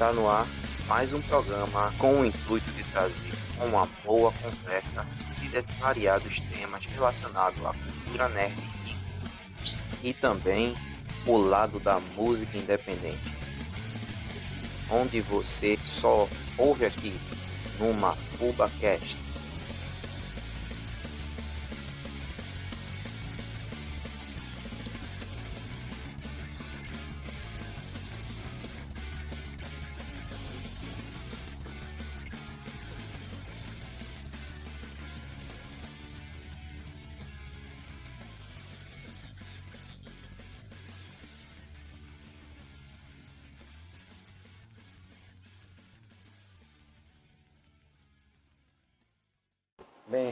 Está no ar mais um programa com o intuito de trazer uma boa conversa de variados temas relacionados à cultura nerd e também o lado da música independente, onde você só ouve aqui numa FubaCast.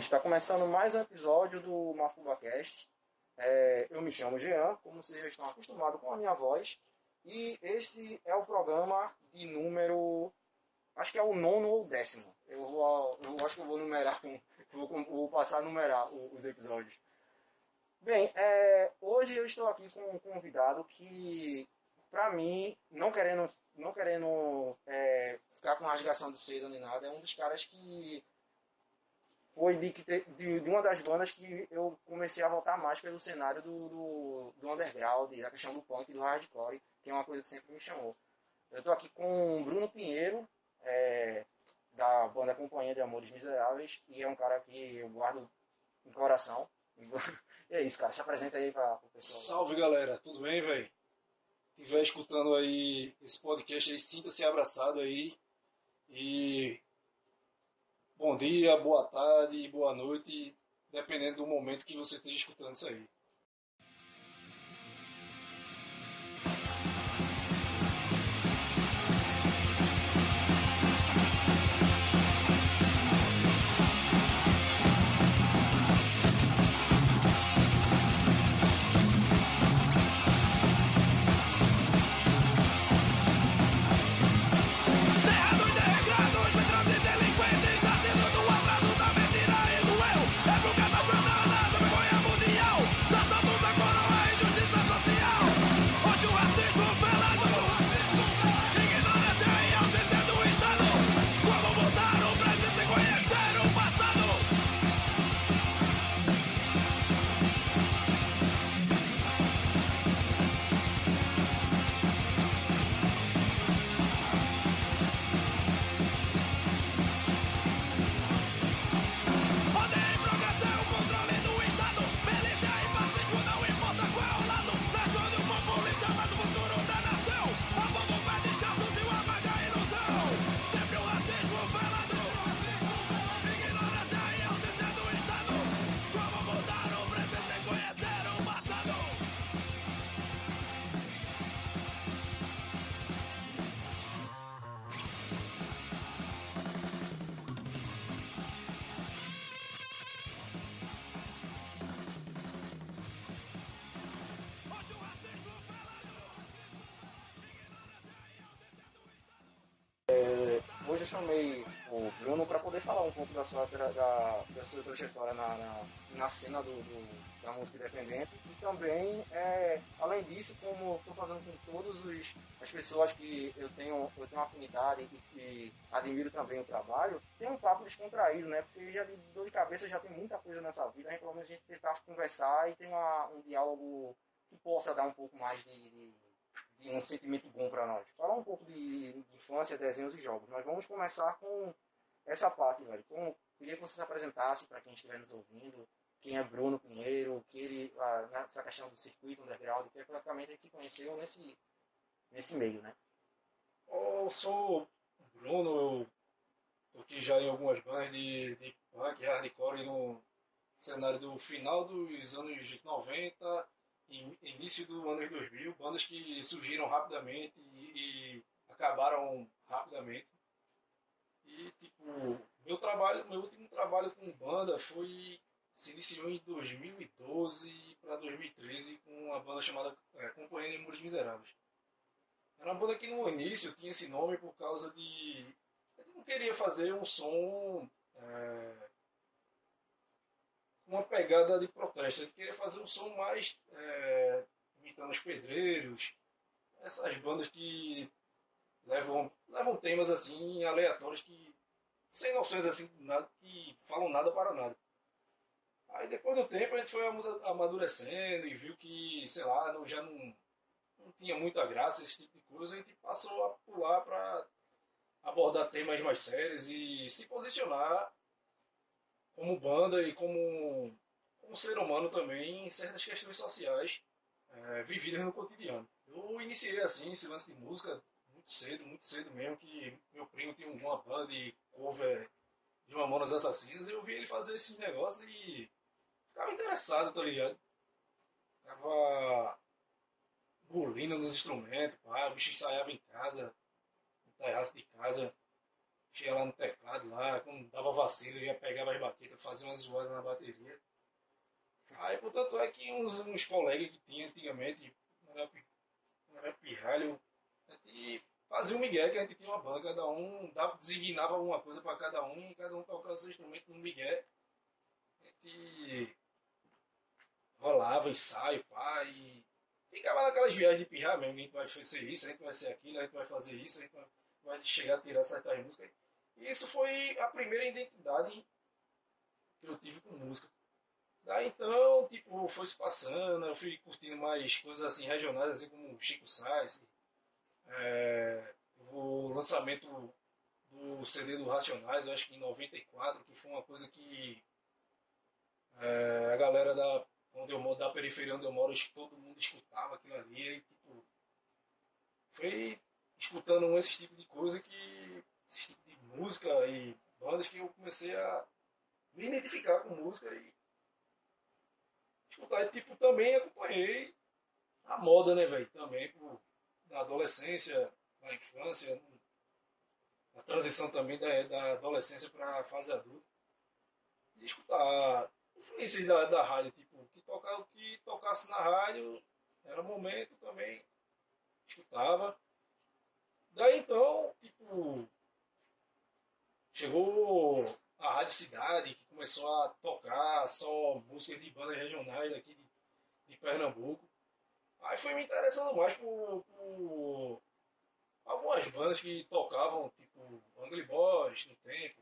Está começando mais um episódio do MafubaCast. É, eu me chamo Jean, como vocês já estão acostumados com a minha voz. E este é o programa de número. Acho que é o nono ou décimo. Eu, vou, eu acho que eu vou numerar, vou, vou passar a numerar os episódios. Bem, é, hoje eu estou aqui com um convidado que, para mim, não querendo, não querendo é, ficar com rasgação de seda nem nada, é um dos caras que foi de, de, de, uma das bandas que eu comecei a voltar mais pelo cenário do, do, do underground, da questão do punk do hardcore, que é uma coisa que sempre me chamou. Eu estou aqui com o Bruno Pinheiro, é, da banda Companhia de Amores Miseráveis, e é um cara que eu guardo no coração. E é isso, cara. Se apresenta aí para o pessoal. Salve, galera. Tudo bem, velho? Estiver escutando aí esse podcast aí, sinta-se abraçado aí. E bom dia, boa tarde, boa noite, dependendo do momento que você esteja escutando isso aí. Chamei o Bruno para poder falar um pouco da sua, da, da sua trajetória na, na, na cena do, do, da música independente e também, é, além disso, como estou fazendo com todas as pessoas que eu tenho, eu tenho afinidade e que admiro também o trabalho, tem um papo descontraído, né? Porque já de dor de cabeça já tem muita coisa nessa vida, gente pelo menos a gente tentar conversar e ter uma, um diálogo que possa dar um pouco mais de, de de um sentimento bom para nós. Falar um pouco de, de, infância, desenhos e jogos. Nós vamos começar com essa parte, velho. Como, queria que você se apresentasse para quem estiver nos ouvindo, quem é Bruno Pinheiro, que ele, ah, nessa questão do circuito underground, que praticamente a gente se conheceu nesse, nesse meio, né? Eu sou Bruno, eu toquei já em algumas bandas de, de punk, hardcore no cenário do final dos anos 90 início do ano 2000, bandas que surgiram rapidamente e, e acabaram rapidamente. E tipo, meu trabalho, meu último trabalho com banda foi se iniciou em 2012 para 2013 com uma banda chamada é, Companhia de Muros Miseráveis. Era uma banda que no início tinha esse nome por causa de. A gente não queria fazer um som é, uma pegada de protesto. Gente queria fazer um som mais é, imitando os pedreiros, essas bandas que levam, levam temas assim aleatórios que. sem noções assim, nada, que falam nada para nada. Aí depois do tempo a gente foi amadurecendo e viu que, sei lá, não, já não, não tinha muita graça esse tipo de coisa, a gente passou a pular para abordar temas mais sérios e se posicionar como banda e como, como ser humano também em certas questões sociais é, vividas no cotidiano. Eu iniciei assim esse lance de música muito cedo, muito cedo mesmo, que meu primo tinha uma banda de cover de Mamonas Assassinas, eu vi ele fazer esses negócios e ficava interessado, tá ligado? Ficava bolindo nos instrumentos, pá, o bicho ensaiava em casa, no terraço de casa, tinha lá no teclado, lá, quando dava vacilo, ia pegava as baquetas, fazia uma zoada na bateria. Aí, portanto, é que uns, uns colegas que tinha antigamente, era, era pirralho, gente fazia um migué, que a gente tinha uma banda, cada um dava, designava uma coisa para cada um, e cada um tocava seu instrumento no migué. A gente rolava ensaio, pá, e ficava naquelas viagens de pirrar mesmo, a gente vai fazer isso, a gente vai ser aquilo, a gente vai fazer isso, a gente vai chegar a tirar certas músicas. E isso foi a primeira identidade que eu tive com música. Daí então, tipo, foi se passando, eu fui curtindo mais coisas assim regionais, assim como Chico Sainz, é, o lançamento do CD do Racionais, eu acho que em 94, que foi uma coisa que é, a galera da onde eu moro, da periferia onde eu moro, todo mundo escutava aquilo ali. E, tipo, foi escutando esse tipo de coisa que. tipo música e bandas que eu comecei a me identificar com música e escutar. E, tipo, também acompanhei a moda, né, velho? Também por, na adolescência, na infância, a transição também da, da adolescência para a fase adulta. E escutar influências da, da rádio, tipo, tocar o que tocasse na rádio, era momento também, escutava. Daí então, tipo, chegou a Rádio Cidade, que começou a tocar só músicas de bandas regionais aqui de, de Pernambuco. Aí foi me interessando mais por, por algumas bandas que tocavam, tipo Angry Boys no tempo,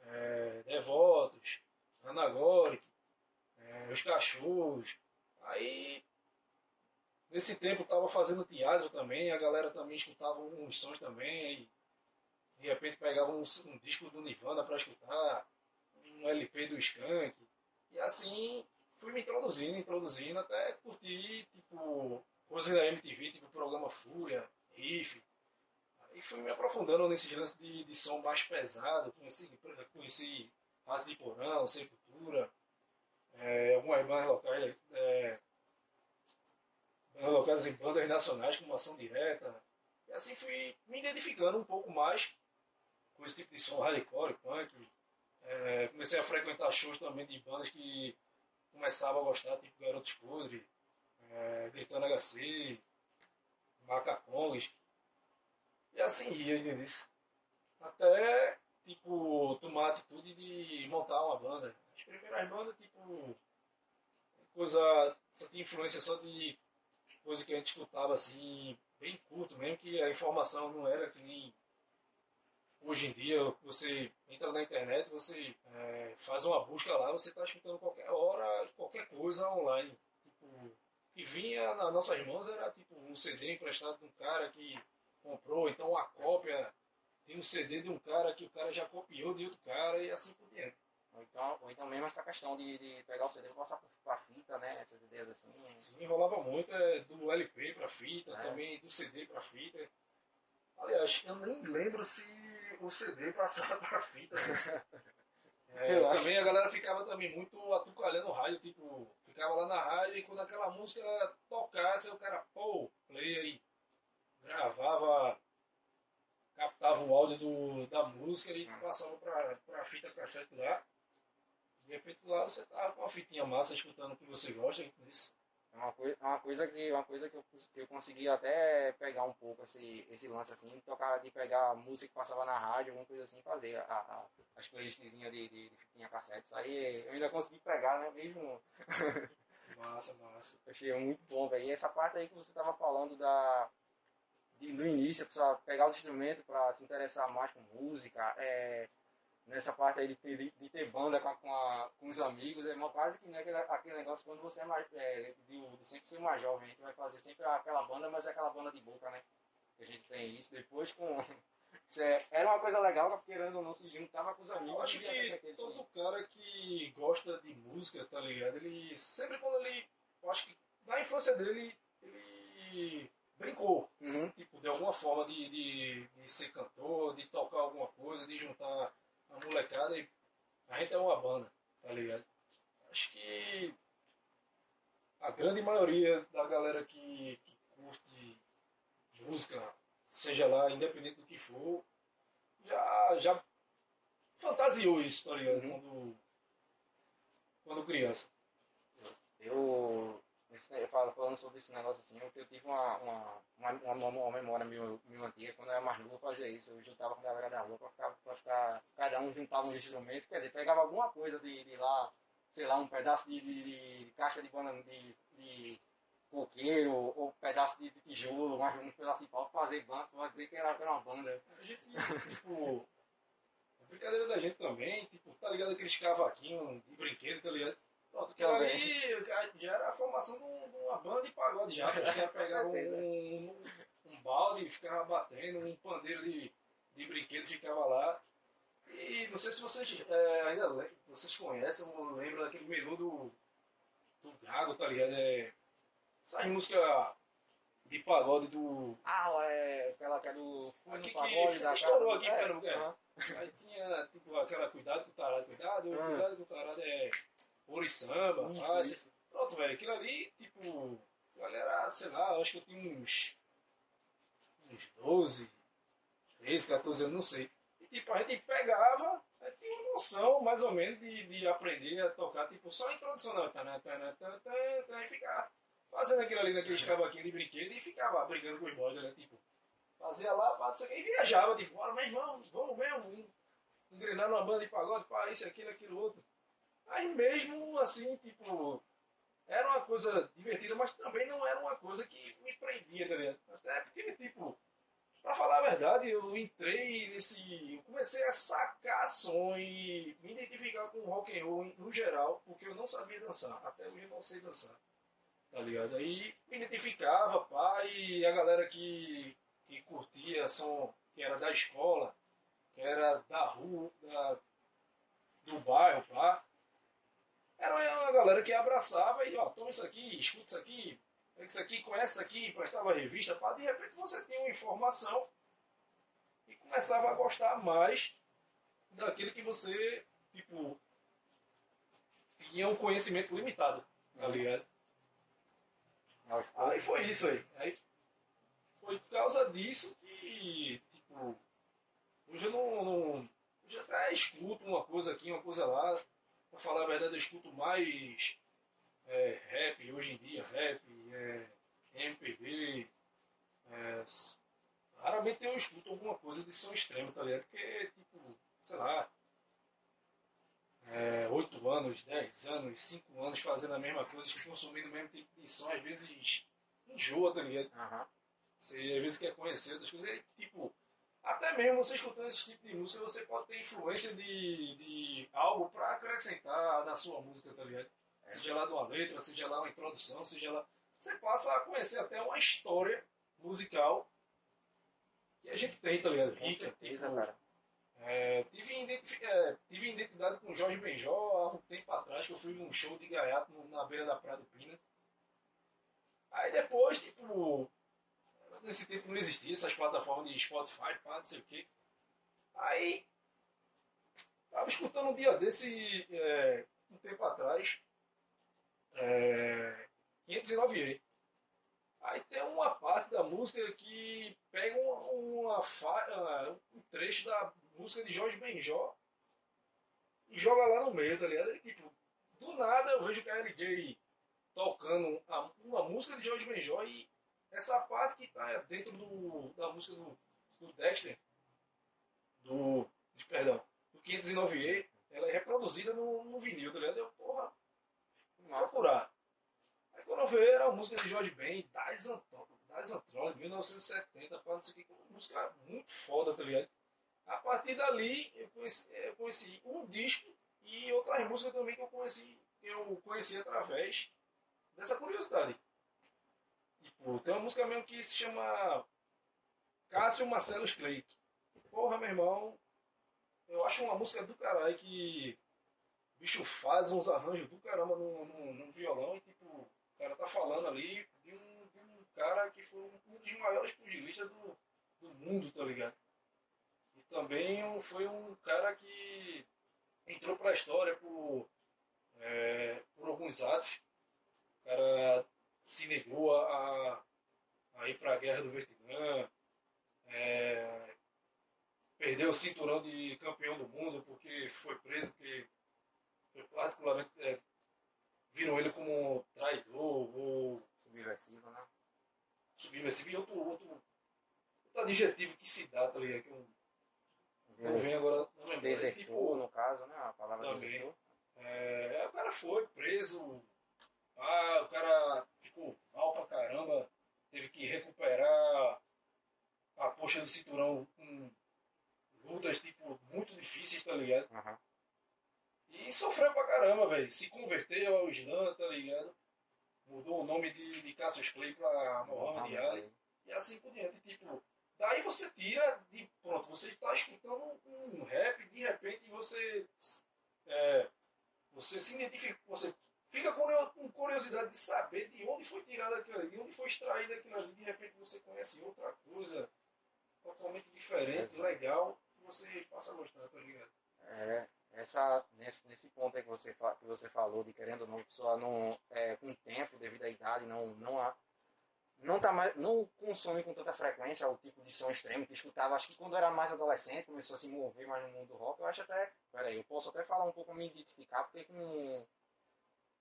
é, Devotos, Anagoric, é, os cachorros. Aí, nesse tempo, eu tava fazendo teatro também, a galera também escutava uns sons também, de repente pegava um, um disco do Nirvana para escutar, um LP do Skank, e assim fui me introduzindo, introduzindo, até curtir, tipo, coisas da MTV, tipo programa Fúria, Riff, Aí fui me aprofundando nesses lances de, de som mais pesado, conheci, conheci Rato de Porão, Sepultura, é, algumas bandas locais, é, bandas locais em bandas nacionais como Ação Direta. E assim fui me identificando um pouco mais com esse tipo de som hardcore, punk. É, comecei a frequentar shows também de bandas que começava a gostar, tipo Garotos Podres, é, Gritando HC, Macacongs. E assim ia, disse. Até, tipo, tomar a atitude de montar uma banda. As primeiras bandas, tipo, coisa, só tinha influência só de coisa que a gente escutava assim, bem curto mesmo, que a informação não era que nem hoje em dia, você entra na internet, você é, faz uma busca lá, você está escutando qualquer hora, qualquer coisa online. Tipo, que vinha nas nossas mãos era tipo um CD emprestado de um cara que comprou, então uma cópia de um CD de um cara que o cara já copiou de outro cara e assim por diante. Ou então, ou então mesmo essa questão de, de pegar o CD e passar pra fita, né? Essas ideias assim. Sim, rolava muito é, do LP pra fita, é. também do CD pra fita. Aliás, eu nem lembro se o CD passava pra fita. Né? É, eu também a galera ficava também muito atucalhando o rádio, tipo, ficava lá na rádio e quando aquela música tocasse, o cara, pô, play aí, gravava, captava o áudio do, da música e passava pra, pra fita cassete lá. De repente lá você tá com uma fitinha massa escutando o que você gosta. Isso. É uma coisa, é uma coisa que uma coisa que eu, eu consegui até pegar um pouco esse, esse lance assim, tocar de pegar a música que passava na rádio, alguma coisa assim, fazer a, a, as playlistzinhas de, de, de fitinha cassete. Isso aí eu ainda consegui pegar, né? Mesmo. Massa, massa. achei muito bom, velho. E essa parte aí que você tava falando da. De no início, a pessoa pegar os instrumentos para se interessar mais com música, é, nessa parte aí de ter, de ter banda com, a, com, a, com, os amigos, é uma quase que né, aquele, aquele negócio quando você é mais, é, de, de sempre ser mais jovem, a gente vai fazer sempre aquela banda, mas é aquela banda de boca, né? Que a gente tem isso, depois com. É, era uma coisa legal, porque querendo ou não se juntava com os amigos. Eu acho que todo cara que gosta de música, tá ligado? Ele sempre quando ele. Eu acho que na infância dele, ele brincou. Uhum. Tipo, de alguma forma de, de, de ser cantor, de tocar alguma coisa, de juntar a molecada e a gente é uma banda, tá ligado? Acho que a grande maioria da galera que, que curte música, seja lá, independente do que for, já, já fantasiou isso, tá ligado? Uhum. Quando, quando criança. Eu falando sobre esse negócio assim, eu tive uma, uma, uma, uma, memória meio, antiga, quando eu era mais novo eu fazia isso, eu juntava com a galera da rua pra ficar, pra ficar cada um juntava um instrumento, quer dizer, pegava alguma coisa de, de lá, sei lá, um pedaço de, de, de caixa de banana de, de coqueiro, ou um pedaço de, de tijolo, mais um pedaço de pau, fazer banda, pra dizer que era, era uma banda. A gente, tipo, a brincadeira da gente também, tipo, tá ligado aqueles cavaquinhos de brinquedo, tá ligado? Pronto, aquilo ali já era a formação de uma banda de pagode já. Os caras pegavam um, um, um balde e ficava batendo, um pandeiro de, de brinquedo ficava lá. E não sei se vocês é, ainda vocês conhecem ou lembram daquele menu do, do Gago, tá ligado? É, essa música de pagode do. Ah, é aquela que é do. Aqui que da estourou aqui, é, pera, é. Aí tinha tipo aquela cuidado com o tarado, cuidado, uhum. cuidado com o tarado é ouro e samba, isso, isso. pronto, velho, aquilo ali, tipo, galera, sei lá, acho que eu tinha uns, uns 12, 13, 14 anos, não sei. E tipo, a gente pegava, tinha uma noção mais ou menos de, de aprender a tocar, tipo, só a introdução, não, tá, tá, tá, e ficar fazendo aquilo ali naqueles cavaquinhos de brinquedo e ficava brigando com os boys, né, tipo, fazia lá, pá, isso aqui, e viajava, tipo, bora, meu irmão, vamos mesmo, engrenar numa banda de pagode, pá, isso, aquilo, aquilo, outro. Aí mesmo assim, tipo, era uma coisa divertida, mas também não era uma coisa que me prendia, tá ligado? Até porque, tipo, pra falar a verdade, eu entrei nesse. Eu comecei a sacar som e me identificar com rock and roll no geral, porque eu não sabia dançar. Até hoje eu não sei dançar. Tá ligado? Aí me identificava, pá, e a galera que, que curtia som que era da escola, que era da rua, da, do bairro, pá era uma galera que abraçava e, ó, toma isso aqui, escuta isso aqui, pega isso aqui, conhece isso aqui, prestava revista, pá, de repente você tinha uma informação e começava a gostar mais daquilo que você, tipo, tinha um conhecimento limitado, tá ligado? Aí foi isso aí. aí. Foi por causa disso que, tipo, hoje eu não, não hoje até escuto uma coisa aqui, uma coisa lá, Pra falar a verdade, eu escuto mais é, rap hoje em dia, rap, é, MPB. É, raramente eu escuto alguma coisa de som extremo, tá ligado? Porque, tipo, sei lá, é, 8 anos, 10 anos, 5 anos fazendo a mesma coisa, consumindo o mesmo tipo de som, às vezes enjoa, tá ligado? Uhum. Você às vezes quer conhecer outras coisas, e, tipo, até mesmo você escutando esse tipo de música, você pode ter influência de, de algo para acrescentar na sua música, tá ligado? É. Seja lá de uma letra, seja lá uma introdução, seja lá. Você passa a conhecer até uma história musical que a gente tem, tá ligado? Rica, tipo, cara. É, tive, identifi é, tive identidade com o Jorge Benjó há um tempo atrás, que eu fui num show de gaiato na beira da Praia do Pina. Aí depois, tipo, nesse tempo não existia essas plataformas de Spotify, pá, não sei o quê. Aí, tava escutando um dia desse, é, um tempo atrás, é, 509E. Aí tem uma parte da música que pega uma, uma um trecho da música de Jorge Benjó e joga lá no meio, tá ligado? E, tipo, do nada eu vejo o KLJ tocando uma música de Jorge Benjó e essa parte que está dentro do, da música do, do Dexter, do, perdão, do 509E, ela é reproduzida no, no vinil, tá ligado? Eu, porra, procurar. Aí quando eu vi, era a música de Jorge Ben, das, Tyson Troll, 1970, para não sei o que, uma música muito foda, tá ligado? A partir dali, eu conheci, eu conheci um disco e outras músicas também que eu conheci, eu conheci através dessa curiosidade. Tipo, tem uma música mesmo que se chama Cássio Marcelo Clay. Porra, meu irmão, eu acho uma música do caralho que o bicho faz uns arranjos do caramba no, no, violão e tipo, o cara tá falando ali de um, de um cara que foi um dos maiores pugilistas do, do mundo, tá ligado? E também foi um cara que entrou pra história por, é, por alguns atos. O cara se negou a, a ir para a guerra do Vietnã, é, perdeu o cinturão de campeão do mundo porque foi preso, porque particularmente é, viram ele como traidor ou subversivo, né? Subversivo e outro, outro, outro adjetivo que se dá, tá ligado? Que eu, não vem agora, não lembro. Desertor, tipo, no caso, né? A palavra também. desertor. É, o cara foi preso, ah, o cara ficou mal pra caramba, teve que recuperar a poxa do cinturão com lutas, tipo, muito difíceis, tá ligado? Uhum. E sofreu pra caramba, velho. Se converteu ao Islã, tá ligado? Mudou o nome de, de Cassius Clay pra Muhammad Ali. E assim por diante. Tipo, daí você tira de. Pronto, você está escutando um rap, de repente você. É, você se identifica. Você fica com curiosidade de saber de onde foi tirado aquilo ali, de onde foi extraído aquilo ali. De repente você conhece outra coisa totalmente diferente, legal, que você passa a gostar, tá ligado? É, essa, nesse, nesse ponto aí que você, que você falou, de querendo ou não, a pessoa não, é, com o tempo, devido à idade, não, não, não, tá mais, não consome com tanta frequência o tipo de som extremo que escutava. Acho que quando era mais adolescente, começou a se mover mais no mundo do rock, eu acho até. Peraí, eu posso até falar um pouco, me identificar, porque com,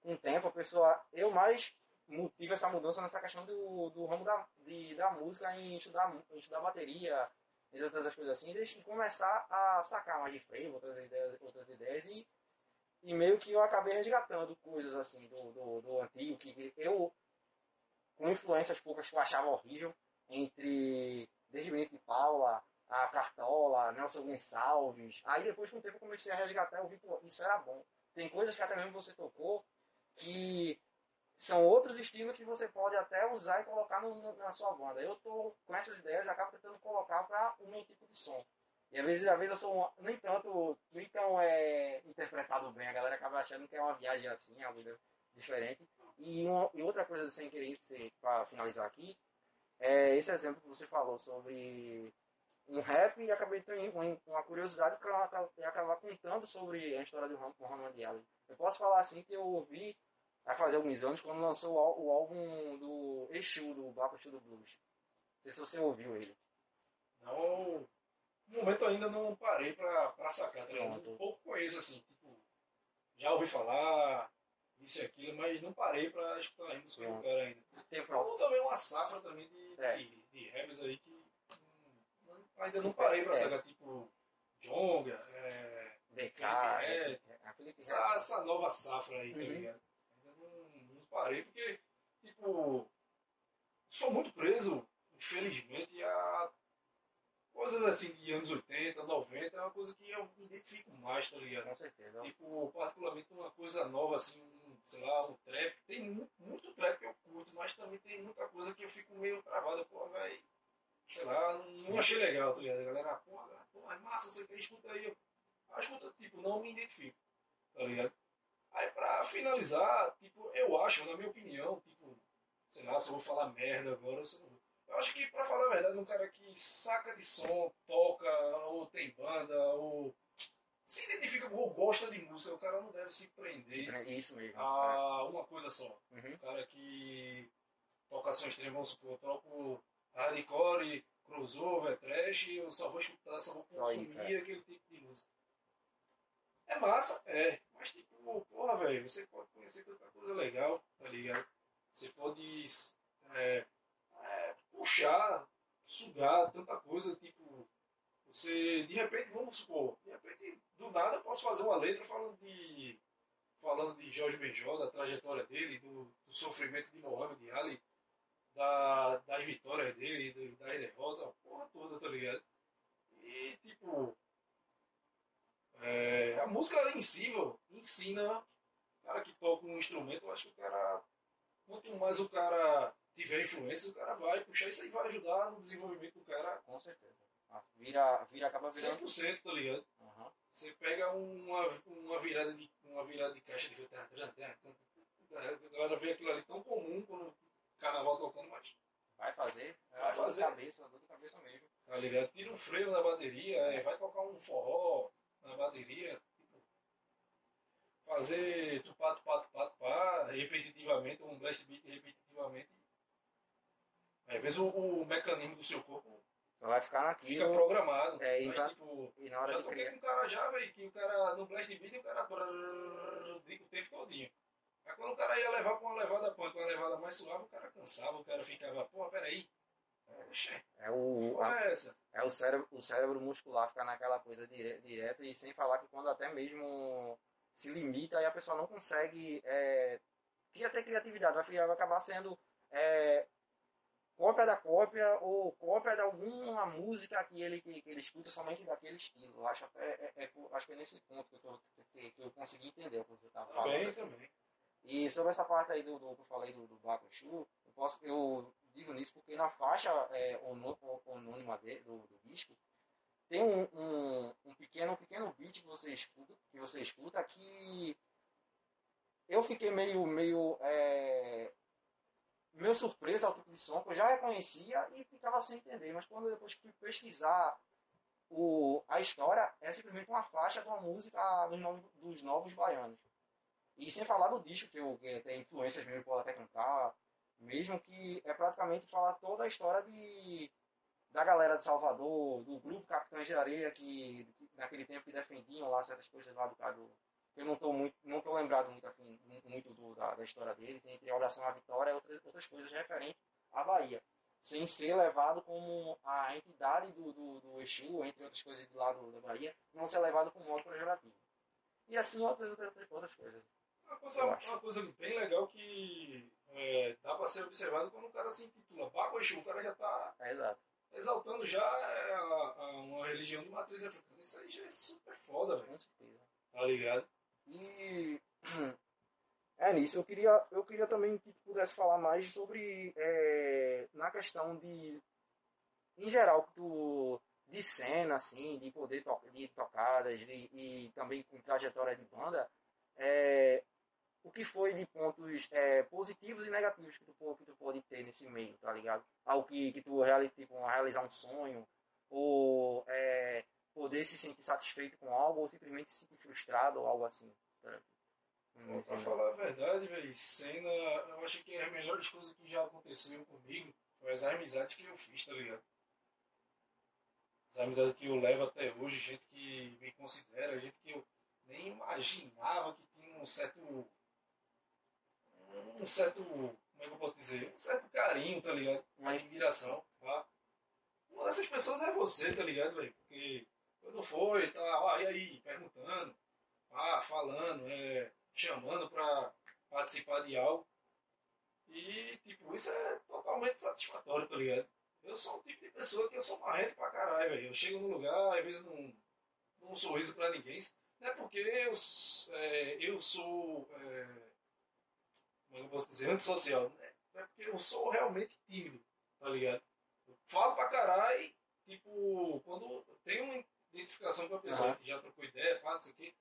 o tempo a pessoa. Eu mais motivo essa mudança nessa questão do, do ramo da, de, da música em estudar, em estudar bateria, entre outras coisas assim, e começar a sacar mais de freio, outras ideias, outras ideias e, e meio que eu acabei resgatando coisas assim do, do, do antigo, que eu, com influências poucas que eu achava horrível, entre desde Benito de Paula, a Cartola, Nelson Gonçalves. Aí depois com o tempo eu comecei a resgatar, eu vi, pô, isso era bom. Tem coisas que até mesmo você tocou que são outros estilos que você pode até usar e colocar no, na sua banda. Eu tô com essas ideias, acabo tentando colocar para o meu tipo de som. E às vezes, às vezes eu sou nem tanto, nem tão é, interpretado bem, a galera acaba achando que é uma viagem assim, algo diferente. E, uma, e outra coisa sem querer, para finalizar aqui, é esse exemplo que você falou sobre um rap e acabei tendo uma curiosidade para acabar contando sobre a história do Muhammad Ali. Eu posso falar assim que eu ouvi vai fazer alguns anos, quando lançou o, álbum do Exu, do Baco Exu do Blues. Não sei se você ouviu ele. Não, no momento ainda não parei pra, pra sacar, tá ligado? Um pouco conheço, assim, tipo, já ouvi falar, isso e aquilo, mas não parei pra escutar a música do cara ainda. Tem Como também uma safra também de, é. de, de rappers aí que hum, ainda não parei pra é. sacar, tipo, Jonga, é, BK, é, essa, essa nova safra aí, tá uhum. tá ligado? Parei, porque, tipo, sou muito preso, infelizmente, a coisas assim de anos 80, 90, é uma coisa que eu me identifico mais, tá ligado? Com certeza. Tipo, particularmente uma coisa nova, assim, um, sei lá, um trap. Tem muito, muito trap que eu curto, mas também tem muita coisa que eu fico meio travado, pô, velho. Sei lá, não, não, achei legal, tá ligado? A galera, porra, porra, é massa, você quer escuta aí. Eu, ah, escuta, tipo, não me identifico, tá ligado? Aí pra finalizar, tipo, eu acho, na minha opinião, tipo, sei lá, se eu vou falar merda agora, eu, sou... eu acho que pra falar a verdade, um cara que saca de som, toca, ou tem banda, ou se identifica ou gosta de música, o cara não deve se prender Isso mesmo, a é. uma coisa só. Uhum. O cara que toca som extremo, vamos supor, eu toco hardcore, crossover, trash, eu só vou escutar, só vou consumir aquele tipo de música. É massa, é. Mas tipo, porra, velho, você pode conhecer tanta coisa legal, tá ligado? Você pode é, é, puxar, sugar tanta coisa, tipo, você, de repente, vamos supor, de repente, do nada eu posso fazer uma letra falando de falando de Jorge Benjó, da trajetória dele, do, do sofrimento de Mohamed Ali, da, das vitórias dele, das derrotas, a porra toda, tá ligado? E, tipo, é, a música em si, vô, ensina o cara que toca um instrumento, eu acho que o cara, quanto mais o cara tiver influência, o cara vai puxar isso aí vai ajudar no desenvolvimento do cara Com certeza. Vira, vira, acaba virando. 100%, tá ligado? Aham. Você pega uma, uma, virada de, uma virada de caixa de a galera vê aquilo ali tão comum quando o carnaval tocando, mas Vai fazer. É Vai dor fazer. de cabeça, dor de cabeça mesmo. tá ligado? Tira um freio na bateria, é, vai tocar um forró na bateria, fazer tupá, tupá, tupá, tupá, repetitivamente, um blast beat repetitivamente. Às vezes o, o mecanismo do seu corpo vai ficar fica naquilo. programaado. É, e mas pra- tipo, E na hora já de toquei criar. com um cara já, velho, que o cara no blast beat o cara brrr, o tempo todinho. Aí quando o cara ia levar pra uma levada punk, uma levada mais suave, o cara cansava, o cara ficava, pô, peraí. É o, a- é é o, cérebro, o cérebro muscular ficar naquela coisa dire, direta e sem falar que quando até mesmo se limita e a pessoa não consegue é, cria ter criatividade, vai, vai acabar sendo é, cópia da cópia ou cópia de alguma música que ele, que, que ele escuta somente daquele estilo. Eu acho, até, é, é- acho que é nesse ponto que eu, tô, que, que eu consegui entender o que você estava falando. Também, assim. também. E sobre essa parte aí do, do que eu falei do, do Bakushu, eu, posso, eu digo nisso porque na faixa é, anônima de- do, do disco tem um, um, um pequeno, um pequeno beat que você escuta, que você escuta que eu fiquei meio, meio, é, meio surpreso ao tipo de som, que eu já reconhecia e ficava sem entender, mas quando eu depois fui pesquisar o, a história, é simplesmente uma faixa de uma música dos novos, dos novos baianos. E sem falar do disco, que, eu, que tem influências mesmo, pode até cantar, mesmo que é praticamente falar toda a história de, da galera de Salvador, do grupo Capitães de Areia, que, que naquele tempo que defendiam lá certas coisas lá do cado. Eu não estou muito, não tô lembrado muito, assim, muito do, da, da história deles, entre Oração à Vitória e outras, outras coisas referentes à Bahia. Sem ser levado como a entidade do, do, do Exu, entre outras coisas do lado da Bahia, não ser levado como modo pejorativo. E assim outras, outras, outras coisas. Uma coisa, uma coisa bem legal que é, dá pra ser observado quando o cara se intitula Baco Exu, o cara já tá É exaltando já a, a uma religião de matriz africana. Isso aí já é super foda, velho. Com certeza. Tá ligado? E é nisso. Eu queria, eu queria também que tu pudesse falar mais sobre é, na questão de, em geral, tu de cena, assim, de poder to de tocadas de, e também com trajetória de banda, é, o que foi de pontos é, positivos e negativos que tu, que tu pode ter nesse meio, tá ligado? Algo que, que tu tipo, realizar um sonho, ou é, poder se sentir satisfeito com algo, ou simplesmente se sentir frustrado, ou algo assim. tá? Pra falar a verdade, velho, cena, eu acho que as melhores coisas que já aconteceram comigo foi as amizades que eu fiz, tá ligado? As amizades que eu levo até hoje, gente que me considera, gente que eu nem imaginava que tinha um certo. Um certo. Como é que eu posso dizer? Um certo carinho, tá ligado? Uma admiração, tá? Uma dessas pessoas é você, tá ligado, velho? Porque quando foi, tá, ah, e aí, perguntando, ah, falando, é, chamando pra participar de algo. E, tipo, isso é totalmente satisfatório, tá ligado? Eu sou um tipo de pessoa que eu sou marrento pra caralho, velho. Eu chego no lugar, às vezes não dou um sorriso pra ninguém. Não é porque eu, é, eu sou, é, como eu posso dizer, antissocial. Né? É porque eu sou realmente tímido, tá ligado? Eu falo pra caralho e, tipo, quando tem uma identificação com a pessoa Aham. que já trocou ideia, pá, não sei o quê,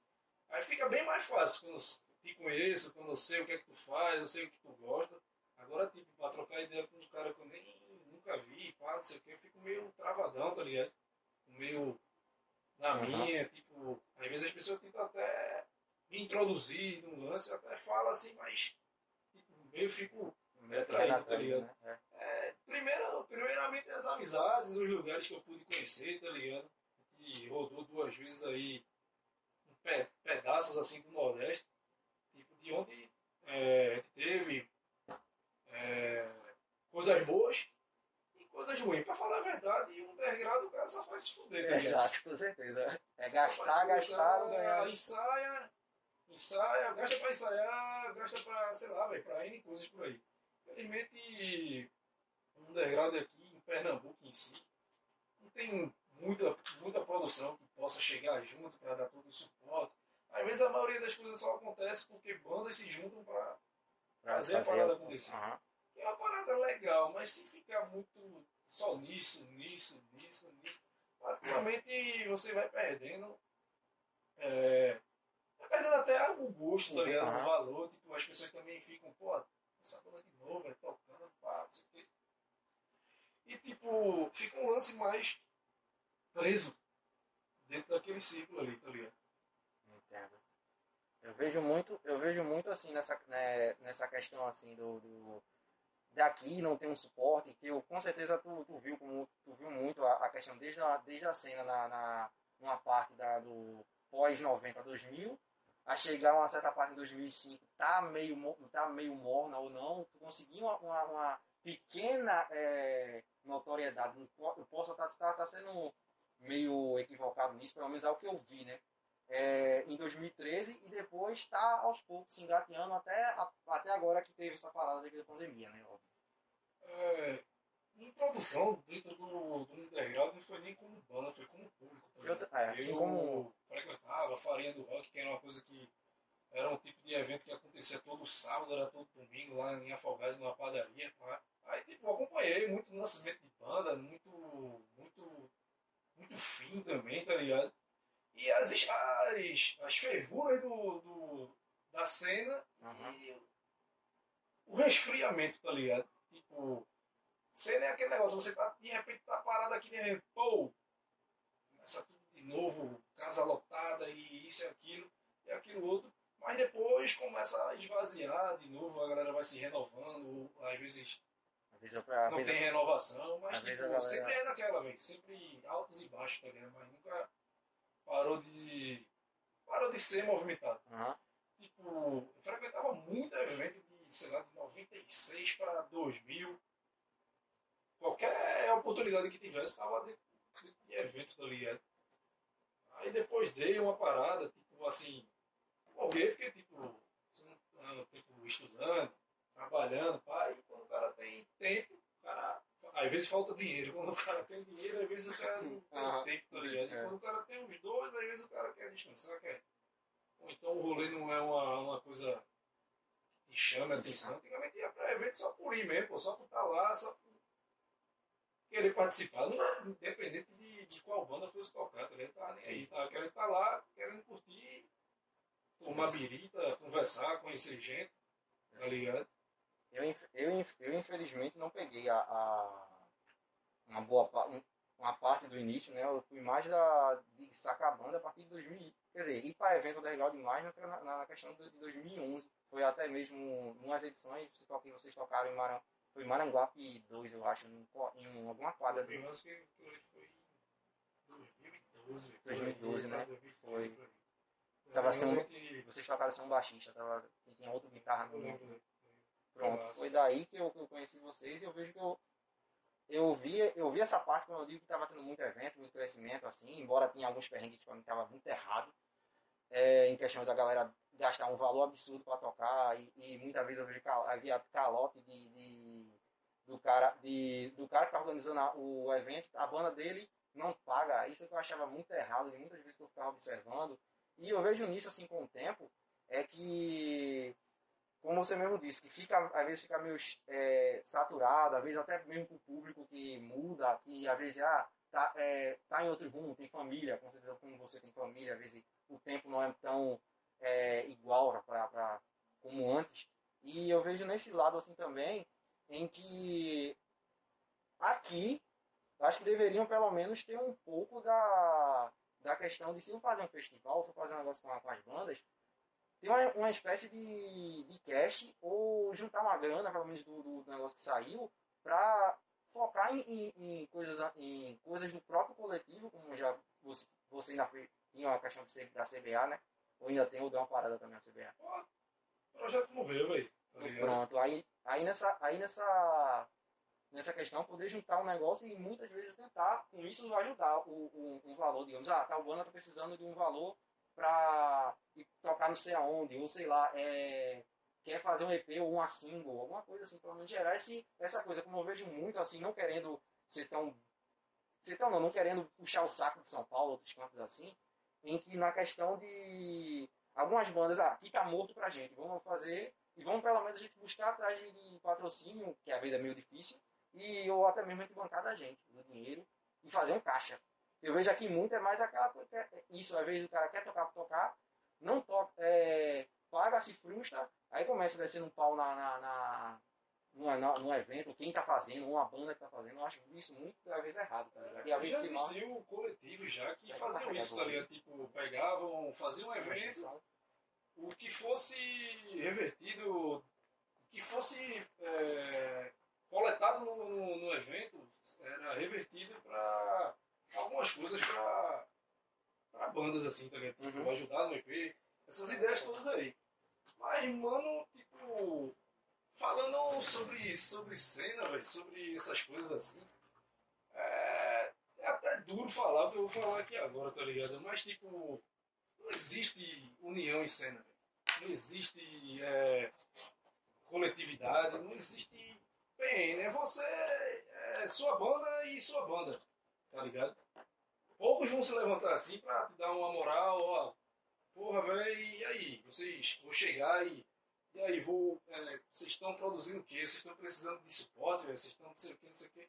aí fica bem mais fácil quando eu te conheço, quando eu sei o que é que tu faz, eu sei o que tu gosta. Agora, tipo, pra trocar ideia com um cara que eu nem nunca vi, pá, não sei o que, eu fico meio travadão, tá ligado? Meio na Uhum. minha, tipo, às vezes as pessoas tentam até me introduzir num lance, eu até falo assim, mas meio fico. Traído, na tá ligado? né? É. É, primeiro, primeiramente as amizades, os lugares que eu pude conhecer, tá ligado? E rodou duas vezes aí pe- pedaços assim do Nordeste, tipo, de onde é, a gente teve é, coisas boas e coisas ruins. Pra falar a verdade, um underground o cara só faz se fuder, tá ligado? Exato, com certeza. É gastar, gastar, ganhar. Ensaia, ensaia, gasta pra ensaiar, gasta pra, sei lá, velho, pra N coisas por aí. Infelizmente, o underground aqui em Pernambuco em si não tem muita, muita produção que possa chegar junto para dar todo o suporte. Às vezes a maioria das coisas só acontece porque bandas se juntam para fazer, a parada acontecer. Uhum. É uma parada legal, mas se ficar muito só nisso, nisso, nisso, nisso, praticamente você vai perdendo. É, perdendo até o gosto, tá ligado? O valor. Tipo, as pessoas também ficam, pô, essa banda de novo, é tocando, pá, não sei o quê. E tipo, fica um lance mais preso dentro daquele círculo ali, tá ligado? Entendo. Eu vejo muito, eu vejo muito assim nessa, né, nessa questão assim do, do daqui não tem um suporte, que eu com certeza tu, tu viu como tu viu muito a, a, questão desde a, desde a cena na, na numa parte da, do pós 90 2000 a chegar a uma certa parte em 2005 tá meio tá meio morna ou não, conseguiu uma, uma, uma pequena é, notoriedade, eu posso estar tá, tá, tá sendo meio equivocado nisso, pelo menos é o que eu vi, né? É, em 2013 e depois está aos poucos se engateando até, até agora que teve essa parada devido à pandemia, né? É, em produção, dentro do, do underground, não foi nem como banda, foi como público. Eu, é, assim eu como... frequentava a Farinha do Rock, que era uma coisa que era um tipo de evento que acontecia todo sábado, era todo domingo, lá em Afogados, numa padaria. Tá? Aí, tipo, eu acompanhei muito nascimento de banda, muito, muito, muito fim também, tá ligado? E as, as, as fervuras do, do, da cena uhum. e o resfriamento, tá ligado? Tipo, cena é aquele negócio, você tá, de repente tá parado aqui, de repente, pô, começa tudo de novo, casa lotada e isso e aquilo, e aquilo outro. Mas depois começa a esvaziar de novo, a galera vai se renovando, às vezes não tem renovação, mas tipo, galera... sempre é naquela, velho. Sempre altos e baixos, tá ligado? Mas nunca parou de. parou de ser movimentado. Uhum. Tipo, eu frequentava muito evento de, sei lá, de 96 para 2000. Qualquer oportunidade que tivesse, estava dentro, dentro de evento, tá ligado? Aí depois dei uma parada, tipo assim, morrer, porque tipo, você não tá tempo estudando, trabalhando, pai, quando o cara tem tempo, o cara às vezes falta dinheiro. Quando o cara tem dinheiro, às vezes o cara não tem ah, tempo, tá ligado? é. quando o cara tem os dois, às vezes o cara quer descansar, quer. Ou então o rolê não é uma, uma coisa que te chama a atenção. Antigamente ia pra evento só por ir mesmo, pô, só por estar tá lá, só querer participar, não, independente de, de qual banda fosse tocar, tá ligado? Tava nem aí, tava querendo estar tá lá, querendo curtir, tomar birita, conversar, conhecer gente, tá ligado? Eu, eu, eu infelizmente não peguei a, a uma boa uma parte do início, né? Eu fui mais da, de sacar banda a partir de 2000. Quer dizer, ir para evento legal demais na, na questão de 2011. Foi até mesmo umas edições, vocês, vocês tocaram em Maran, foi Maranguape 2, eu acho, em, em alguma quadra. Eu acho que foi 2012. 2012, né? Foi. Tava sendo, vocês tocaram um baixista, tava, tinha outro guitarra no mundo. Pronto, foi daí que eu, que eu conheci vocês e eu vejo que eu, eu vi, eu vi essa parte quando eu digo que estava tendo muito evento, muito crescimento, assim, embora tinha alguns perrengues que para mim estava muito errado, é, em questão da galera gastar um valor absurdo para tocar, e, e, muitas vezes eu vejo cal, havia calote de, de, do, cara, de, do cara que está organizando o evento, a banda dele não paga, isso que eu achava muito errado, e muitas vezes eu ficava observando, e eu vejo nisso assim com o tempo, é que como você mesmo disse, que fica, às vezes fica meio é, saturado, às vezes até mesmo com o público que muda, que às vezes ah, tá, é, tá em outro rumo, tem família, com certeza como você tem família, às vezes o tempo não é tão é, igual pra, pra, como antes. E eu vejo nesse lado assim também, em que aqui, acho que deveriam pelo menos ter um pouco da, da questão de se eu fazer um festival, se eu fazer um negócio com, com as bandas, ter uma, uma espécie de, de cash ou juntar uma grana, pelo menos do, do negócio que saiu, para focar em, em, em, coisas, em coisas do próprio coletivo, como já você, você ainda foi, tinha uma questão da CBA, né? Ou ainda tem, ou deu uma parada também na CBA. o projeto morreu, velho. Tá pronto, aí, aí, nessa, aí nessa, nessa questão, poder juntar um negócio e muitas vezes tentar, com isso, ajudar o, o, um valor, digamos, ah, tal banda está precisando de um valor para tocar não sei aonde, ou sei lá, é, quer fazer um EP ou uma single, alguma coisa assim, pelo menos gerar esse, essa coisa, como eu vejo muito, assim, não querendo ser tão. Ser tão não, não querendo puxar o saco de São Paulo, outros cantos assim, em que na questão de algumas bandas, ah, aqui tá morto pra gente, vamos fazer, e vamos pelo menos a gente buscar atrás de patrocínio, que às vezes é meio difícil, e ou até mesmo a gente bancar da gente, do dinheiro, e fazer um caixa. Eu vejo aqui muito é mais aquela coisa, é, isso, às vezes o cara quer tocar pra tocar, não toca, é, paga, se frustra, aí começa descendo um pau na, na, na numa, num evento, quem tá fazendo, uma banda que tá fazendo, eu acho isso muito, às vezes, errado, tá ligado? E, às já vezes, existiu coletivos já que É, faziam carregador. isso, tá ligado? Tipo, pegavam, faziam um evento, o que fosse revertido, o que fosse é, coletado no, no, no evento, era revertido para algumas coisas para bandas assim, tá ligado? Tipo, Uhum. ajudar no EP, essas ideias todas aí. Mas, mano, tipo, falando sobre, sobre cena, velho, sobre essas coisas assim, é, é até duro falar eu vou falar aqui agora, tá ligado? Mas, tipo, não existe união em cena. Não existe é, coletividade, não existe PN, é você, é sua banda e sua banda, tá ligado? Poucos vão se levantar assim pra te dar uma moral, ó, porra, velho, e aí? Vocês vou chegar e. E aí, vou. é, vocês estão produzindo o quê? Vocês estão precisando de suporte? Vocês estão não sei o quê, não sei o quê.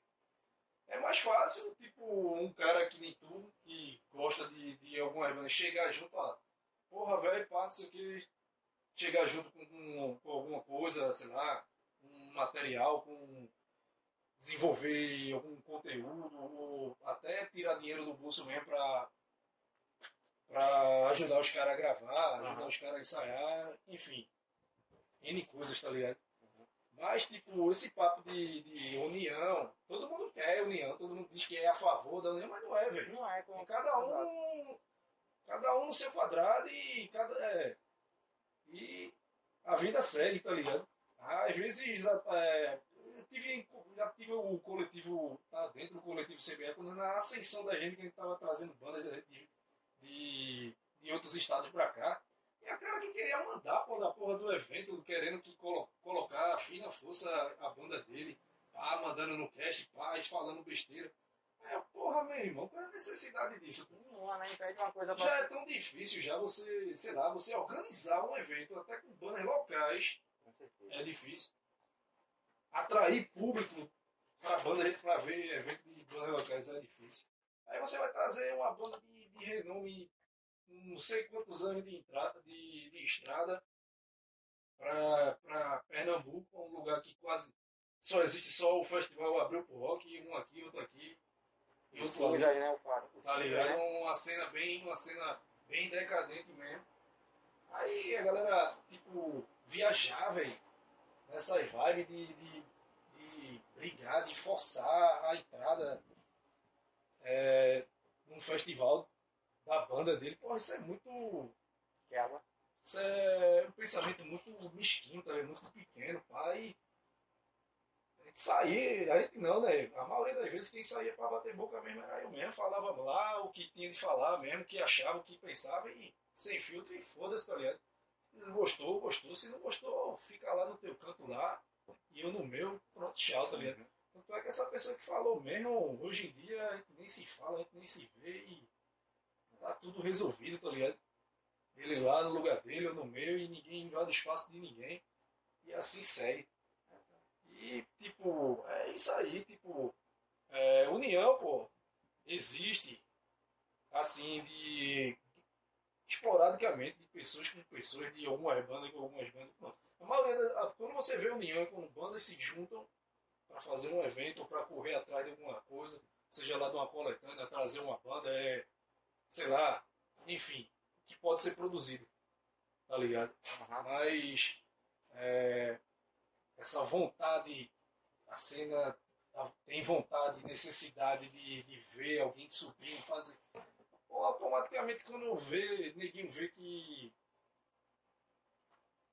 É mais fácil, tipo, um cara que nem tu, que gosta de, de alguma banda, chegar junto, ó, porra, velho, pá, não sei o quê, chegar junto com, com, com alguma coisa, sei lá, um material, com desenvolver algum conteúdo, ou até tirar dinheiro do bolso mesmo pra, pra ajudar os caras a gravar, ajudar Aham. os caras a ensaiar, enfim. N coisas, tá ligado? Mas, tipo, esse papo de, de união, todo mundo quer união, todo mundo diz que é a favor da união, mas não é, velho. Não é como Cada Exato. um, cada um no seu quadrado e cada. É, e a vida segue, tá ligado? Às vezes é, eu tive, já tive o coletivo, tá dentro do coletivo CBE, quando na ascensão da gente que a gente tava trazendo bandas de, de, de outros estados pra cá. E a cara que queria mandar pô, da porra do evento, querendo que colo, colocar a fina força a banda dele, pá, mandando no cast, pá, falando besteira. É, porra, meu irmão, qual é a necessidade disso? Não, né? Impede uma coisa Já é tão difícil já você, sei lá, você organizar um evento até com banners locais é difícil. Atrair público para banda para ver evento de bandas locais é difícil. Aí você vai trazer uma banda de, de renome, não sei quantos anos de entrada, de, de estrada para Pernambuco, um lugar que quase só existe só o festival Abril pro Rock, um aqui, outro aqui. E outro ali. Aí, né? O cara. Tá ligado? né? Uma cena bem, uma cena bem decadente mesmo. Aí a galera, tipo, viajar, velho, nessas vibes de, de, de brigar, de forçar a entrada é, num festival da banda dele. Porra, isso é muito. Que água. Isso é um pensamento muito mesquinho, tá? Muito pequeno, pai. A gente saía, a gente não, né? A maioria das vezes quem saía pra bater boca mesmo era eu mesmo, falava lá o que tinha de falar mesmo, o que achava, o que pensava e sem filtro e foda-se, tá ligado? Se gostou, gostou. Se não gostou, fica lá no teu canto lá e eu no meu, pronto, tchau, tá ligado? Tanto é que essa pessoa que falou mesmo, hoje em dia a gente nem se fala, a gente nem se vê e tá tudo resolvido, tá ligado? Ele lá no lugar dele, eu no meu, e ninguém invade o espaço de ninguém. E assim segue. E, tipo, é isso aí, tipo, é, união, pô, existe, assim, de esporadicamente, de pessoas com pessoas, de algumas bandas com algumas bandas. Pronto. A maioria da, a- quando você vê união quando bandas se juntam para fazer um evento ou para correr atrás de alguma coisa, seja lá de uma coletânea, trazer uma banda, é, sei lá, enfim, que pode ser produzido, tá ligado? Mas é, essa vontade, a cena a- tem vontade, necessidade de, de ver alguém subindo, fazer. Ou automaticamente quando vê, neguinho vê que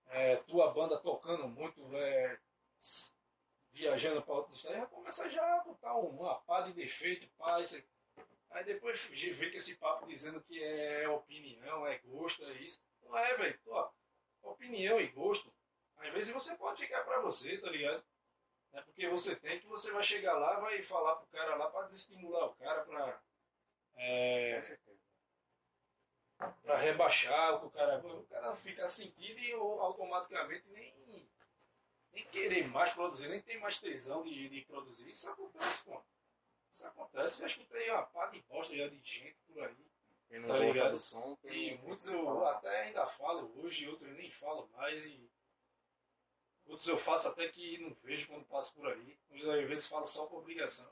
é, tua banda tocando muito, é, viajando para outros estados, já começa já a botar um- uma pá de defeito, pá, isso aí. Aí depois vê que esse papo dizendo que é opinião, é gosto, é isso. Não é, velho. Opinião e gosto, Às vezes você pode ficar pra você, tá ligado? É porque você tem que você vai chegar lá, vai falar pro cara lá pra desestimular o cara, pra. É, pra rebaixar o que o cara. O cara fica sentido e automaticamente nem, nem querer mais produzir, nem tem mais tesão de, de produzir. Isso acontece, pô. Isso acontece. Eu acho que tem uma pá de bosta já de gente por aí. Quem não Tá ligado? do som, E muitos eu falar. até ainda falo hoje, outros nem falo mais. E outros eu faço até que não vejo quando passo por aí. Uns às vezes falo só por obrigação.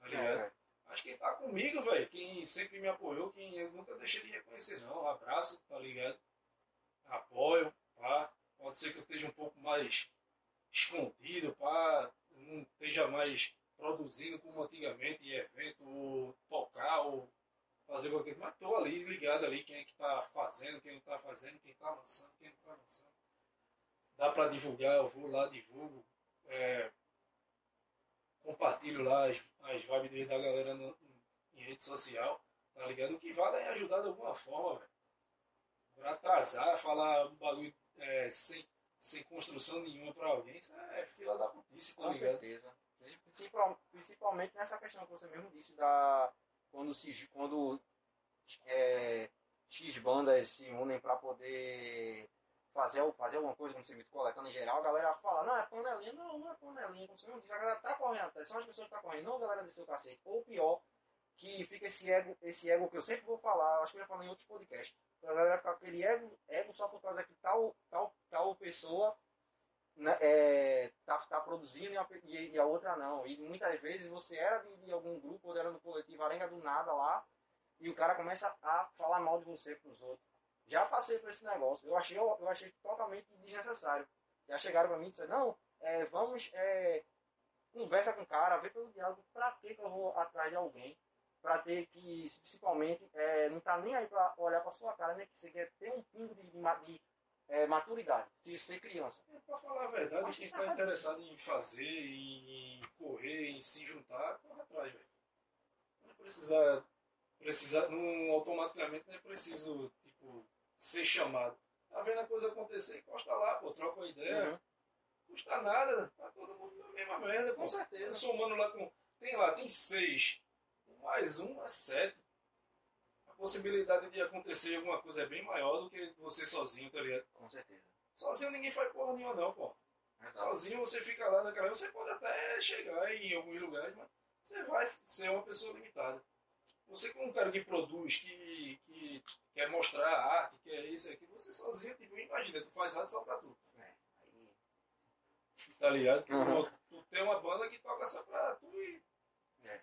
Tá ligado? É, Mas quem tá comigo, velho, quem sempre me apoiou, quem eu nunca deixei de reconhecer, não. Um abraço, tá ligado? Apoio, pá. Pode ser que eu esteja um pouco mais escondido, pá. Não esteja mais produzindo como antigamente em evento, ou tocar, ou fazer qualquer coisa. Mas tô ali, ligado ali, quem é que tá fazendo, quem não tá fazendo, quem tá lançando, quem não tá lançando. Dá pra divulgar, eu vou lá, divulgo. É, compartilho lá as, as vibes da galera no- em rede social, tá ligado? O que vale é ajudar de alguma forma, velho. Pra atrasar, falar um bagulho é, sem, sem construção nenhuma pra alguém, isso é fila da putice, tá Com ligado? certeza. Principal- Principalmente nessa questão que você mesmo disse da quando se quando é, X bandas se unem para poder fazer, fazer alguma coisa, como disse, coletando em geral, a galera fala, não, é panelinha, não, não é panelinha, como você mesmo disse, a galera tá correndo atrás, são as pessoas que estão correndo, não a galera desceu o cacete. Ou pior, que fica esse ego, esse ego que eu sempre vou falar, acho que eu já falei em outros podcasts, a galera fica aquele ego, ego só por causa que tal, tal, tal pessoa né, é, tá, produzindo e a, outra não. E muitas vezes você era de, de algum grupo, ou era do coletivo Arenga do nada lá, e o cara começa a falar mal de você pros outros. Já passei por esse negócio. Eu achei, eu achei totalmente desnecessário. Já chegaram pra mim e disseram, não, é, vamos, é, conversa com o cara, vê pelo diálogo, pra que eu vou atrás de alguém? Pra ter que, principalmente, é, não tá nem aí pra olhar pra sua cara, né? Que você quer ter um pingo de, de, de, é, maturidade, de ser criança. É, pra falar a verdade, Acho quem tá é interessado em fazer, em correr, em se juntar, corre atrás, velho. Não precisa, precisa, não, automaticamente não é preciso, tipo, ser chamado. Tá vendo a coisa acontecer, encosta lá, pô, troca uma ideia. Uhum. Custa nada, tá todo mundo na mesma merda, pô. Com certeza. Somando lá com. Tem lá, tem seis. Mais um é sete. A possibilidade de acontecer alguma coisa é bem maior do que você sozinho, tá ligado? Com certeza. Sozinho ninguém faz porra nenhuma, não, pô. Exato. Sozinho você fica lá naquela. Você pode até chegar em alguns lugares, mas você vai ser uma pessoa limitada. Você, como um cara que produz, que, que quer mostrar a arte, que é isso, aquilo, você sozinho, tipo, imagina, tu faz arte só pra tu. É, aí- Tá ligado? Tu- Uhum. Tu, tem uma banda que toca só pra tu e É.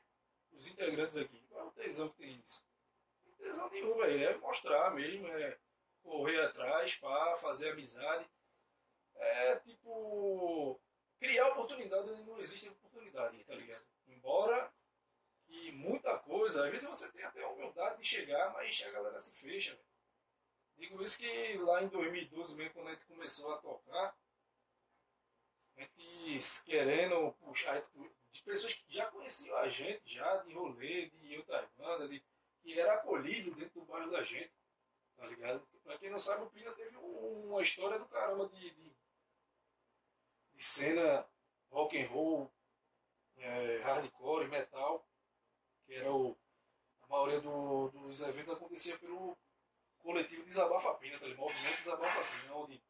os integrantes aqui. Qual é o tesão que tem isso? Tesão nenhum, velho. É mostrar mesmo, é correr atrás, pá, fazer amizade. É tipo. Criar oportunidade onde não existe oportunidade, tá ligado? Embora que muita coisa, às vezes você tem até a humildade de chegar, mas a galera se fecha, velho. Digo isso que lá em 2012 mesmo, quando a gente começou a tocar, a gente querendo puxar de pessoas que já conheciam a gente, já de rolê, de outras bandas, de, que era acolhido dentro do bairro da gente, tá ligado? Pra quem não sabe, o Pina teve um- uma história do caramba de, de, de cena rock and roll, é, hardcore, metal, que era o. A maioria do- dos eventos acontecia pelo coletivo Desabafa Pina, tá ligado? Movimento Desabafa Pina, onde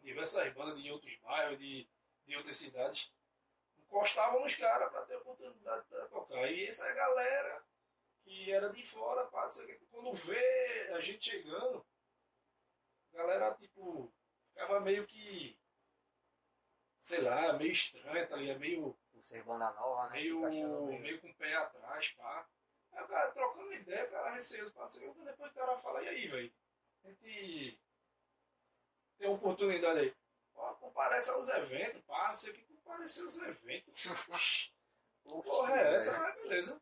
diversas bandas de outros bairros, de, de outras cidades, encostavam nos caras para ter oportunidade para tocar. E essa galera que era de fora, pá, não sei o quê, quando vê a gente chegando, a galera, tipo, ficava meio que, sei lá, meio estranha, tá ligado? Meio, Por ser banda nova, né? meio, meio- meio com o pé atrás, pá. Aí o cara trocando ideia, o cara receoso, pá, não sei o quê. Depois o cara fala, e aí, velho? A gente tem uma oportunidade aí. Pô, comparece aos eventos, pá, não sei o que, comparecer aos eventos. Porra, é essa? Mas beleza.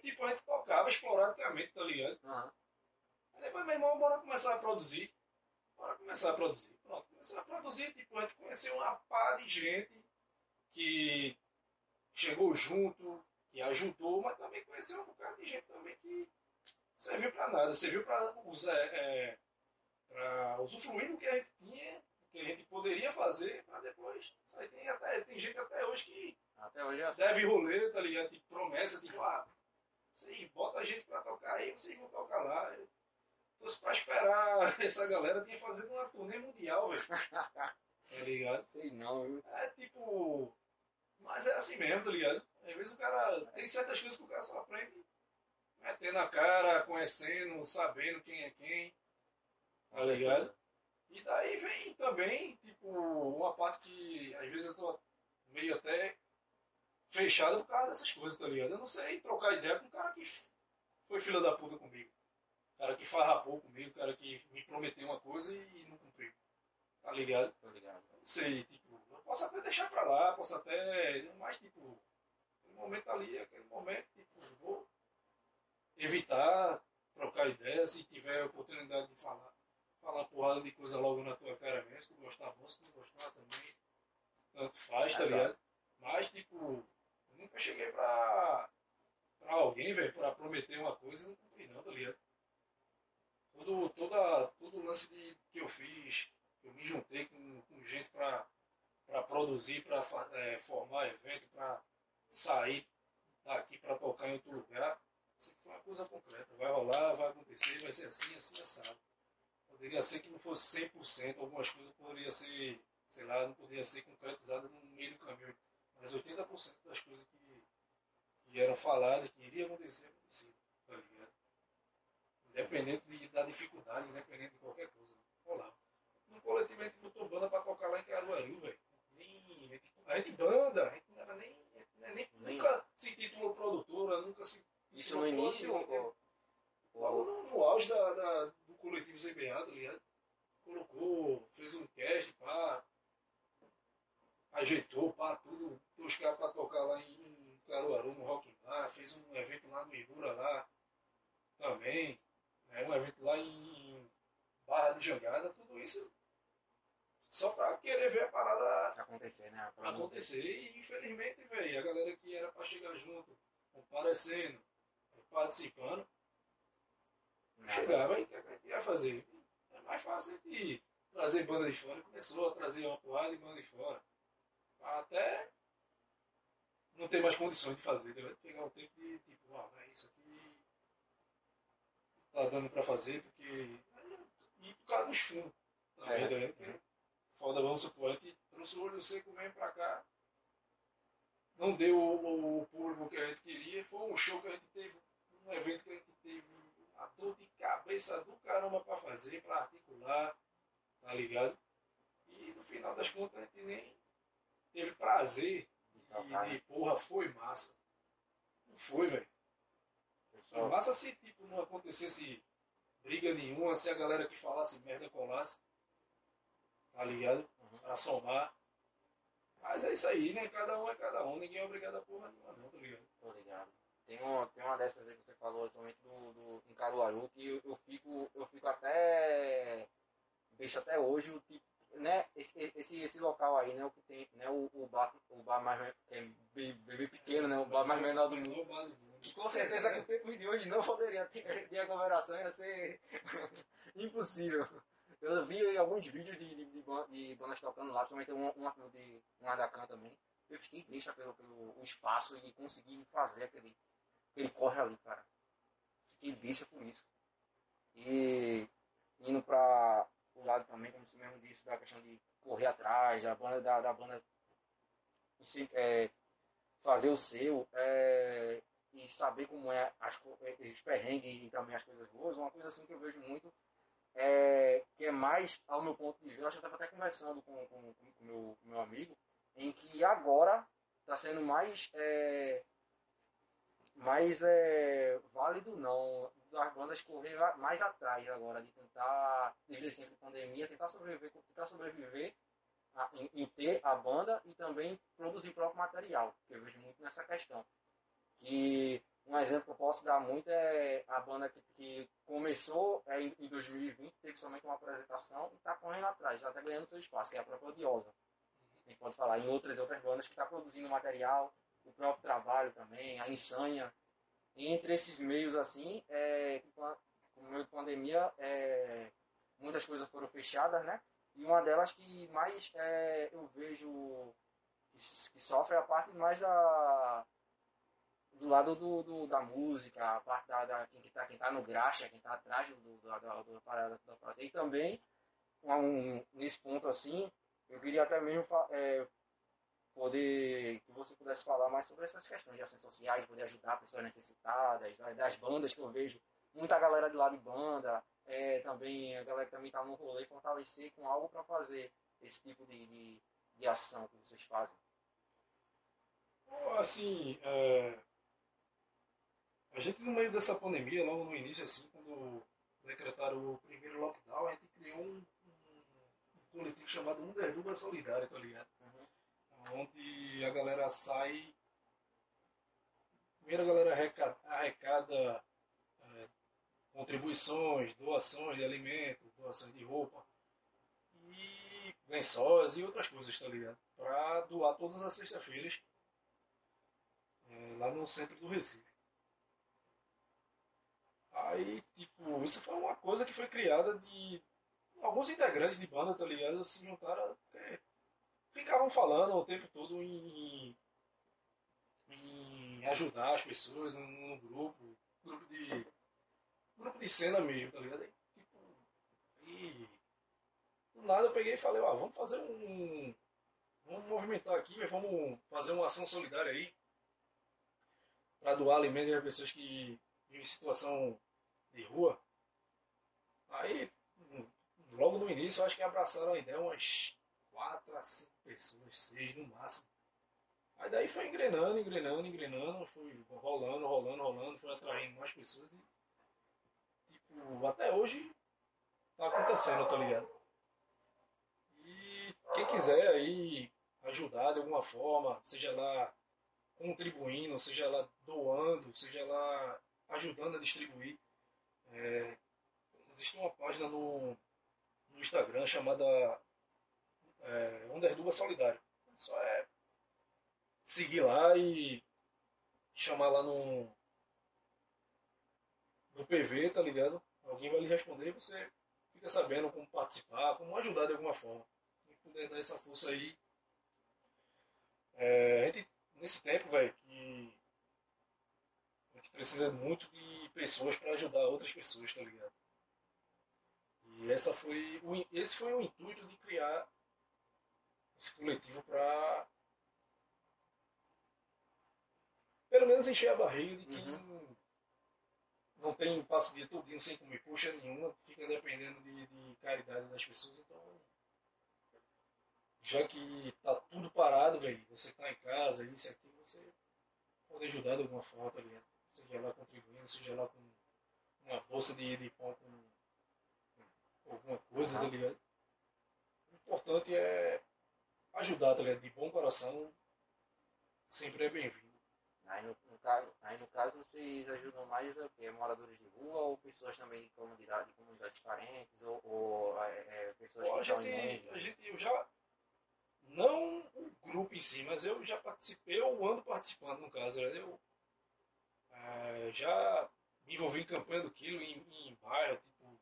Tipo, a gente tocava esporadicamente, tá ligado? Aham. Aí depois, meu irmão, bora começar a produzir. Bora começar a produzir. Pronto, começou a produzir, tipo, a gente conheceu uma pá de gente que chegou junto, que ajudou, mas também conheceu um bocado de gente também que serviu pra nada. Serviu pra usar, é, pra usufruir do que a gente tinha, que a gente poderia fazer para depois. Isso aí tem, até, tem gente até hoje que Até hoje é assim. deve rolê, tá ligado? Tipo, promessa, tipo, ah, vocês botam a gente pra tocar aí, vocês vão tocar lá. Eu, fosse pra esperar essa galera, tinha fazendo uma turnê mundial, velho. Tá ligado? Sei não, viu? É tipo. Mas é assim mesmo, tá ligado? Às vezes o cara. Tem certas coisas que o cara só aprende metendo a cara, conhecendo, sabendo quem é quem. Tá ligado? E daí vem também, tipo, uma parte que às vezes eu tô meio até fechado por causa dessas coisas, tá ligado? Eu não sei trocar ideia com um cara que foi filha da puta comigo. Cara que farrapou comigo, cara que me prometeu uma coisa e não cumpriu. Tá ligado? Tô ligado. Não sei, tipo, eu posso até deixar pra lá, posso até. Mas, tipo, aquele momento ali, aquele momento, tipo, vou evitar trocar ideias se tiver a oportunidade de falar. Falar porrada de coisa logo na tua cara mesmo, se tu gostar bom, se tu não gostar também. Tanto faz, tá ligado? Mas, tipo, nunca cheguei pra, pra alguém, velho, pra prometer uma coisa e não cumpri não, tá ligado? Todo, toda, todo lance de, que eu fiz, eu me juntei com, com gente pra, pra produzir, pra é, formar evento, pra sair daqui pra tocar em outro lugar. Isso foi uma coisa concreta. Vai rolar, vai acontecer, vai ser assim, assim, assado. Poderia ser que não fosse 100%, algumas coisas poderiam ser, sei lá, não poderia ser concretizada no meio do caminho. Mas 80% das coisas que, que eram faladas, que iriam acontecer, aconteceram. Tá ligado? Independente de- da dificuldade, independente de qualquer coisa. Rolava. No coletivo a gente botou banda pra tocar lá em Caruaru, velho. Nem- A gente, banda, a gente não era nem, gente nem- Nem- nunca se titulou produtora, nunca se Isso no início, Logo no, no auge da, da- do coletivo CBA, tá ligado? Colocou, fez um cast, pá, ajeitou, pá, tudo, os caras pra tocar lá em Caruaru, no Rock Bar, fez um evento lá no Ibura lá também, né, um evento lá em Barra de Jangada, tudo isso só pra querer ver a parada acontecer, né? Pra acontecer e infelizmente, velho, a galera que era pra chegar junto, comparecendo, participando, Nada. chegava e o que ia fazer? É mais fácil de trazer banda de fora. Começou a trazer uma porrada de banda de fora. Até não ter mais condições de fazer. Vai pegar o tempo de tipo, ah, vai, isso aqui tá dando pra fazer, porque. E por causa dos fundos. Também, É. tá vendo? Porque Foda, vamos supor, a gente trouxe o olho seco mesmo pra cá. Não deu o, o público que a gente queria. Foi um show que a gente teve, um evento que a gente teve uma dor de cabeça do caramba pra fazer, pra articular, tá ligado? E no final das contas a gente nem teve prazer Tocar, e de porra, foi massa. Não foi, velho. Foi massa se tipo, não acontecesse briga nenhuma, se a galera que falasse merda colasse. Tá ligado? Uhum. Pra somar. Mas é isso aí, né? Cada um é cada um, ninguém é obrigado a porra nenhuma, não, tá ligado? Tô ligado. Tem, um, tem uma dessas aí que você falou, somente do, do, em Caruaru, que eu, eu fico, eu fico até. Deixa até hoje o tipo. Né, esse, esse, esse local aí, né, o que tem, né, o, o bar, o bar mais é bem, bem pequeno, né, o bar mais menor do mundo. Que com certeza com o tempo de hoje não poderia ter, ter aglomeração, ia ser impossível. Eu vi alguns vídeos de, de, de, de bandas tocando lá, também tem um, um, de um Adacan também. Eu fiquei besta pelo, pelo espaço e consegui fazer aquele, aquele corre ali, cara. Fiquei besta por isso. E indo pra lado também, como você mesmo disse, da questão de correr atrás, da banda, da, da banda é, fazer o seu, é, e saber como é as, é, os perrengues e também as coisas boas, uma coisa assim que eu vejo muito, é, que é mais ao meu ponto de vista, eu eu estava até conversando com o com, com meu, com meu amigo, em que agora está sendo mais, é, mais é, válido não, das bandas correr mais atrás agora, de tentar, desde de pandemia, tentar sobreviver, tentar sobreviver a- em, em ter a banda e também produzir próprio material, que eu vejo muito nessa questão. Que um exemplo que eu posso dar muito é a banda que, que começou é, em, em 2020, teve somente uma apresentação e está correndo atrás, está até ganhando seu espaço, que é a própria Odiosa. Pode falar em outras outras bandas que está produzindo material, o próprio trabalho também, a Insânia. Entre esses meios assim, é, com meio de pandemia, é, muitas coisas foram fechadas, né? E uma delas que mais é, eu vejo que, que, sofre é a parte mais da do lado do, do da música, a parte da, da quem, está quem tá no graxa, quem está atrás do, do, do, do, parada da fazer. E também, um, nesse ponto assim, eu queria até mesmo é, poder que você pudesse falar mais sobre essas questões de ações sociais, poder ajudar pessoas necessitadas, das bandas que eu vejo, muita galera de lá de banda, é, também a galera que também está no rolê, fortalecer com algo para fazer esse tipo de, de, de, ação que vocês fazem. Assim, é... a gente no meio dessa pandemia, logo no início, assim, quando decretaram o primeiro lockdown, a gente criou um, um, um coletivo chamado Underduba Solidário, tá ligado? Uhum. Onde a galera sai. Primeiro a galera arrecada, arrecada contribuições, doações de alimento, doações de roupa e lençóis e outras coisas, tá ligado? Pra doar todas as sextas-feiras é, lá no centro do Recife. Aí, tipo, isso foi uma coisa que foi criada de alguns integrantes de banda, tá ligado? Se juntaram, é, ficavam falando o tempo todo em, em ajudar as pessoas no, no grupo, grupo de grupo de cena mesmo, tá ligado? Aí, tipo, do nada eu peguei e falei, ó, vamos fazer um. Vamos movimentar aqui, vamos fazer uma ação solidária aí. Pra doar alimento para pessoas que em situação de rua. Aí, logo no início, acho que abraçaram a ideia umas 4 a 5 pessoas, 6 no máximo. Aí daí foi engrenando, engrenando, engrenando, foi rolando, rolando, rolando, foi atraindo mais pessoas e até hoje tá acontecendo, tá ligado? E quem quiser aí ajudar de alguma forma, seja lá contribuindo, seja lá doando, seja lá ajudando a distribuir, é, existe uma página no, no Instagram chamada é, Underduba Solidário. Só é seguir lá e chamar lá no, no PV, tá ligado? Alguém vai lhe responder e você fica sabendo como participar, como ajudar de alguma forma. Quem puder dar essa força aí. É, a gente, nesse tempo, velho, que a gente precisa muito de pessoas para ajudar outras pessoas, tá ligado? E essa foi o, esse foi o intuito de criar esse coletivo para pelo menos encher a barriga de quem uhum não tem passo dia todinho sem comer coxa nenhuma, fica dependendo de, de caridade das pessoas, então já que tá tudo parado, velho, você tá em casa, isso aqui, você pode ajudar de alguma forma, tá ligado? Seja lá contribuindo, seja lá com uma bolsa de, de pão com alguma coisa, tá ligado? O importante é ajudar, tá ligado? De bom coração, sempre é bem-vindo. Aí no, no, caso, aí no caso vocês ajudam mais o quê? moradores de rua ou pessoas também de comunidade, de comunidades carentes ou, ou é, é pessoas Pô, que a gente, a gente eu já não o grupo em si, mas eu já participei, eu ando participando no caso, né? eu é, já me envolvi em campanha do quilo em, em bairro, tipo,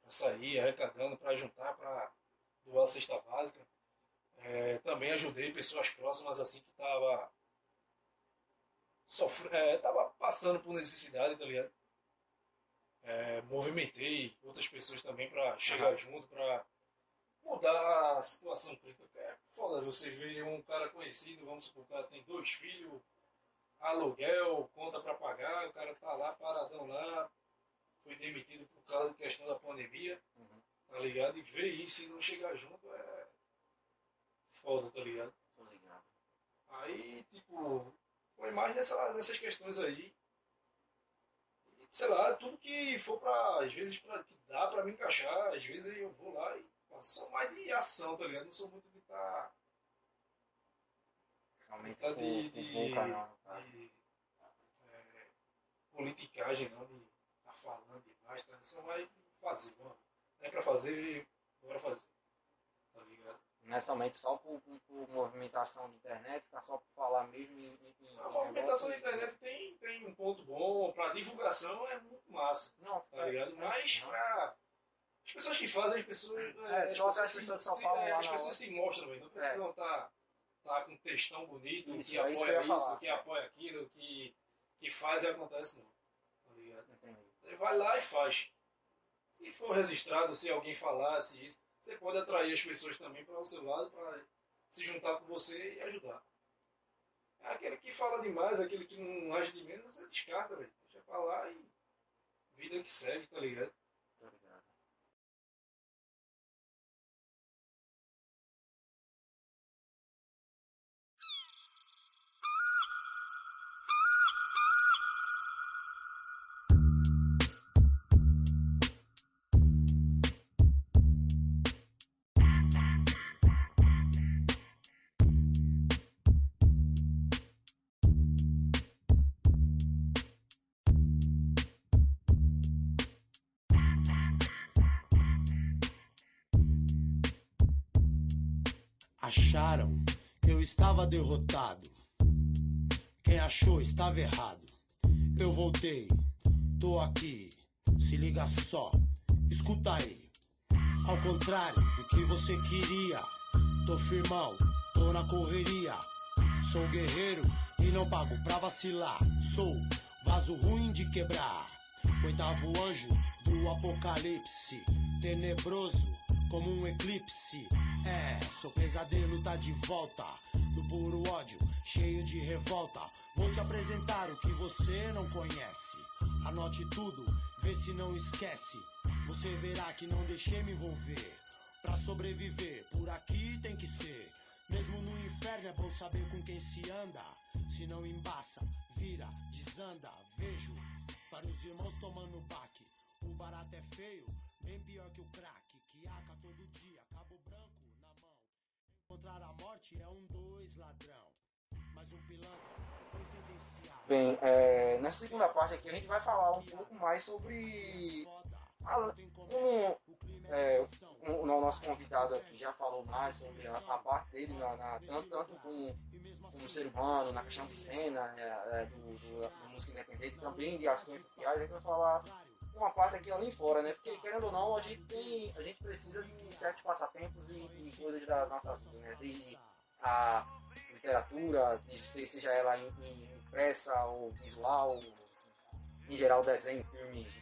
para sair arrecadando, para juntar, para doar cesta básica. É, também ajudei pessoas próximas assim que estavam sofre, é, tava passando por necessidade, tá ligado? É, movimentei outras pessoas também para chegar uhum. junto, para mudar a situação crítica. É foda você ver um cara conhecido, vamos supor, o cara tem dois filhos, aluguel, conta para pagar, o cara tá lá, paradão lá, foi demitido por causa da questão da pandemia, uhum. tá ligado? E ver isso e não chegar junto é foda, tá ligado? Aí, tipo, foi mais dessa, dessas questões aí. Sei lá, tudo que for para às vezes pra, que dá para me encaixar, às vezes eu vou lá e faço só mais de ação, tá ligado? Não sou muito de estar. Tá, Realmente tá de, de, de, canal, tá? de é, politicagem, não, de tá falando demais, tá? Só vai fazer, mano. É para fazer, bora fazer. Não é somente só por, por, por movimentação de internet, tá só por falar mesmo em. em a movimentação da internet tem, tem um ponto bom, para divulgação é muito massa. Não, tá ligado? Mas para As pessoas que fazem, as pessoas. É, as só pessoas, as se, pessoas que só se- falam é, lá as pessoas se mostram, velho. Não precisam estar tá, com um textão bonito, Isso, que é isso apoia isso, falar. que apoia aquilo, que, que faz e acontece, não. Tá ligado? Entendi. Vai lá e faz. Se for registrado, se alguém falasse isso, você pode atrair as pessoas também para o seu lado, para se juntar com você e ajudar. Aquele que fala demais, aquele que não age de menos, você descarta, velho. Deixa pra lá e vida que segue, tá ligado? Acharam que eu estava derrotado. Quem achou estava errado. Eu voltei, tô aqui. Se liga só, escuta aí. Ao contrário do que você queria, tô firmão, tô na correria. Sou guerreiro e não pago pra vacilar. Sou vaso ruim de quebrar. Oitavo anjo do apocalipse, tenebroso como um eclipse. É, seu pesadelo tá de volta. No puro ódio, cheio de revolta. Vou te apresentar o que você não conhece. Anote tudo, vê se não esquece. Você verá que não deixei me envolver. Pra sobreviver, por aqui tem que ser. Mesmo no inferno é bom saber com quem se anda. Se não embaça, vira, desanda. Vejo vários irmãos tomando baque. O barato é feio, bem pior que o crack. Que aca todo dia, cabo branco Bem, é, nessa segunda parte aqui a gente vai falar um pouco mais sobre como é, o, nosso convidado aqui já falou mais sobre a, a parte dele, na, na- tanto, tanto com, como ser humano, na questão de cena, é, é, do, do- da música independente, também de ações sociais, a gente vai falar uma parte aqui além fora, né? Porque querendo ou não, a gente tem, a gente precisa de certos passatempos e, e coisas da nossa vida, né? Desde a literatura, seja ela impressa ou visual, em geral desenho, filmes,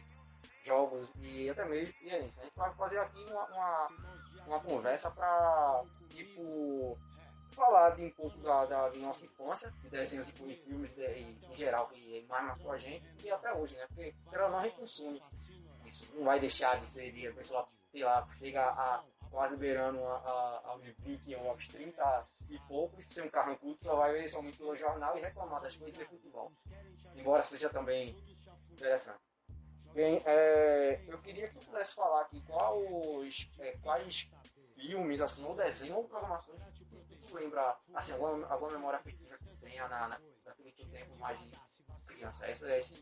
jogos e até mesmo e é isso. A gente vai fazer aqui uma, uma, uma conversa para tipo falar de um pouco da, da, nossa infância, de desenhos e filmes de, em geral que mais marcou a gente e até hoje, né? Porque ou não a gente consome. Isso não vai deixar de ser de a pessoa, sei lá, chega a quase beirando a, a, aos 20 ou aos 30 e poucos, ser um carrancudo, só vai ver somente pelo jornal e reclamar das coisas de futebol. Embora seja também interessante. Bem, é, eu queria que tu pudesse falar aqui quais, é, quais filmes, assim, ou desenho, ou programações tu lembra, assim, alguma, alguma memória afetiva que tenha na, na, daquele teu tempo mais de criança. Esse é esse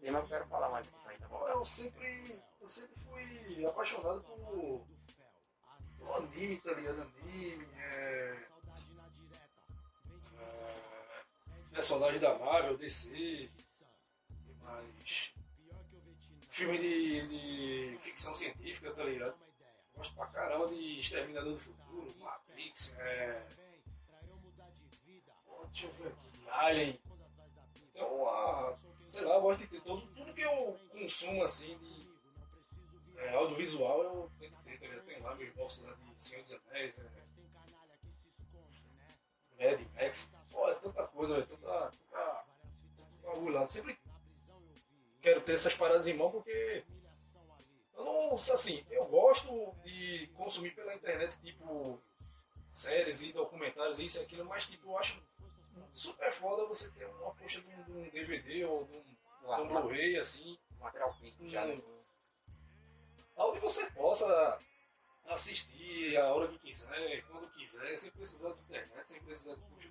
tema que eu quero falar mais aqui também, tá bom? Eu sempre, eu sempre fui apaixonado por, por anime, tá ligado? Anime, é, é, personagem da Marvel, DC, mas filme de, de ficção científica, tá ligado? Gosto pra caramba de Exterminador do Futuro, Matrix, é, deixa eu ver aqui, Alien. Então, a, sei lá, eu gosto de ter todo, tudo que eu consumo assim de é, audiovisual, eu tento ter, tá ligado? Tenho lá meus boxes lá de Senhor dos Anéis, é, Mad Max, é tanta coisa, velho, tanta, tanta bagulho lá. Sempre quero ter essas paradas em mão porque eu não, assim, eu gosto de consumir pela internet, tipo, séries e documentários, isso e aquilo, mas tipo, eu acho super foda você ter uma coxa de um, de um DVD ou de um, um Um Blu-ray, assim, material físico já, né? onde você possa assistir a hora que quiser, quando quiser, sem precisar de internet, sem precisar de puxa,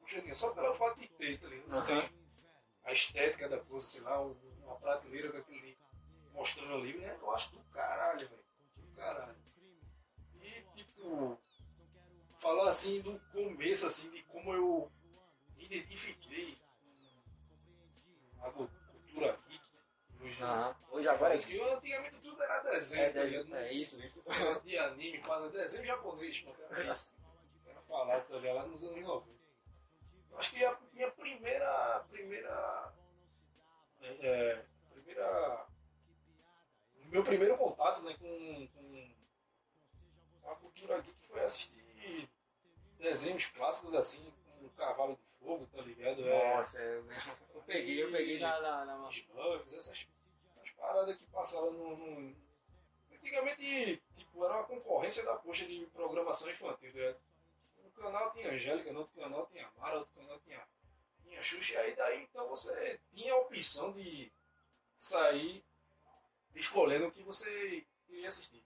puxa só pelo fato de ter, tá ligado? Tem a estética da coisa, sei lá, um- uma prateleira com aquele mostrando ali, né? eu acho do caralho, velho, do caralho. E, tipo, falar assim do começo, assim, de como eu identifiquei com a cultura geek, hoje. Aham. Hoje agora é que antigamente tudo era desenho, É, tá é, é isso, isso. Esse negócio de anime, quase desenho japonês, mano. Era isso. Era falado, tá ligado? Lá nos anos 90. Eu acho que a minha primeira. Primeira. É, primeira. Meu primeiro contato né, com, com a cultura geek foi assistir desenhos clássicos assim, com o Cavalo Fogo, tá ligado? É, Nossa, eu, eu peguei, eu peguei na. na, na... Smurfs, essas, essas paradas que passavam no, no- Antigamente, tipo, era uma concorrência da poxa de programação infantil, tá ligado? No canal tinha Angélica, no outro canal tinha Mara, outro canal tinha, tinha Xuxa, e aí daí então você tinha a opção de sair escolhendo o que você queria assistir.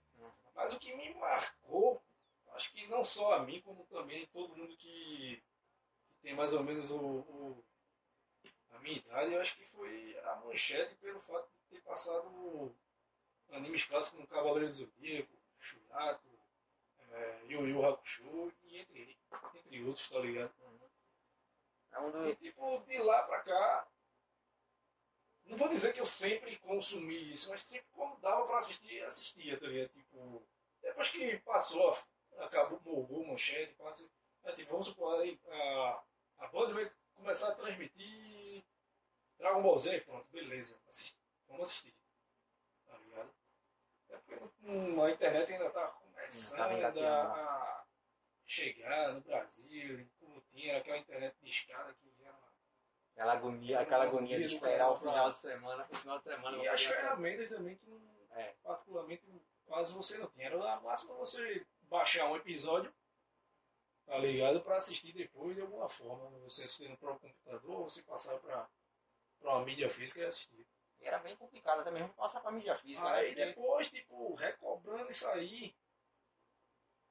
Mas o que me marcou, acho que não só a mim, como também todo mundo que tem mais ou menos o, o- a minha idade, eu acho que foi a manchete pelo fato de ter passado animes clássicos como Cavaleiro do Zodíaco, Shurato, é, Yu Yu Hakusho e entre, entre outros, tá ligado? É um E tipo, de lá pra cá, não vou dizer que eu sempre consumi isso, mas sempre quando dava pra assistir, assistia, tá ligado? Tipo, depois que passou, acabou, morgou, manchete, assim, é, tipo, vamos supor, aí, a, a Band vai começar a transmitir Dragon Ball Z, pronto, beleza, assisti, vamos assistir, tá ligado? É porque hum, a internet ainda tá começando Tava a, chegar no Brasil, como tinha aquela internet de escada que era uma Aquela agonia, aquela agonia de esperar o pra- final de semana, o final de semana. E as ferramentas também que não, É. particularmente quase você não tinha. Era máximo você baixar um episódio, tá ligado? Pra assistir depois de alguma forma. Você assistir no próprio computador ou você passar pra, pra uma mídia física e assistir. E era bem complicado até mesmo passar pra mídia física. né? Aí Porque- depois, tipo, recobrando isso aí,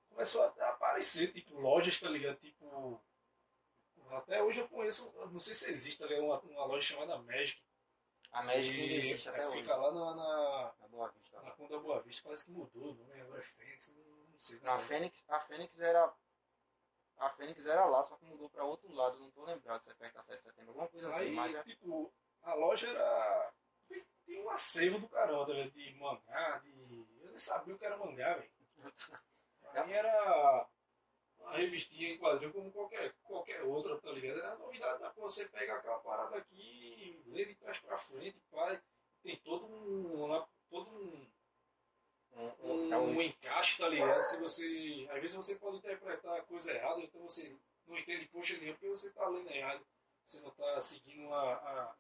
começou a aparecer, tipo, lojas, tá ligado? Tipo. Até hoje eu conheço, não sei se existe, tá ligado? Uma, uma loja chamada Magic. A Magic que existe até hoje. fica lá na, na, Na Boa Vista. Na Conda Boa Vista parece que mudou, não é? Agora é Fênix, não, não sei. A Fênix, a Fênix era. A Fênix era lá, só que mudou pra outro lado, não tô lembrado se é perto da 7 de setembro, alguma coisa assim, Aí, mas é. tipo, a loja era. Tinha um acervo do caramba, tá ligado? De mangá, de. Eu nem sabia o que era mangá, velho. Pra mim era uma revistinha em quadrinho como qualquer, qualquer outra, tá ligado? Era novidade da. Você pega aquela parada aqui, lê de trás pra frente, pai. Tem todo um. Todo um Um, um, um, é um, encaixe, tá ligado? Se você. Às vezes você pode interpretar a coisa errada, então você não entende poxa nenhuma porque você tá lendo errado. Você não tá seguindo a. a-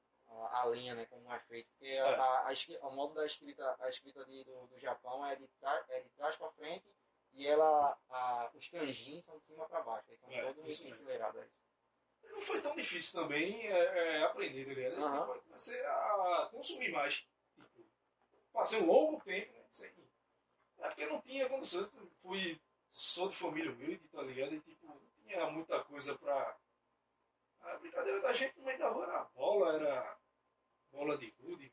a, linha, né, como é feito. Porque É. a, a, o modo da escrita, a escrita de, do, do Japão é de, tra, é de trás pra frente e ela, a, os kanjins são de cima pra baixo. Eles são É, todos enfileirados. Não foi tão difícil também é, é, aprender, tá ligado? Comecei a consumir mais. Tipo, passei um longo tempo, né? Sem, é porque não tinha condição. Eu Fui. Sou de família humilde, tá ligado? E tipo, não tinha muita coisa pra. A brincadeira da gente no meio da rua era bola, era bola de gude,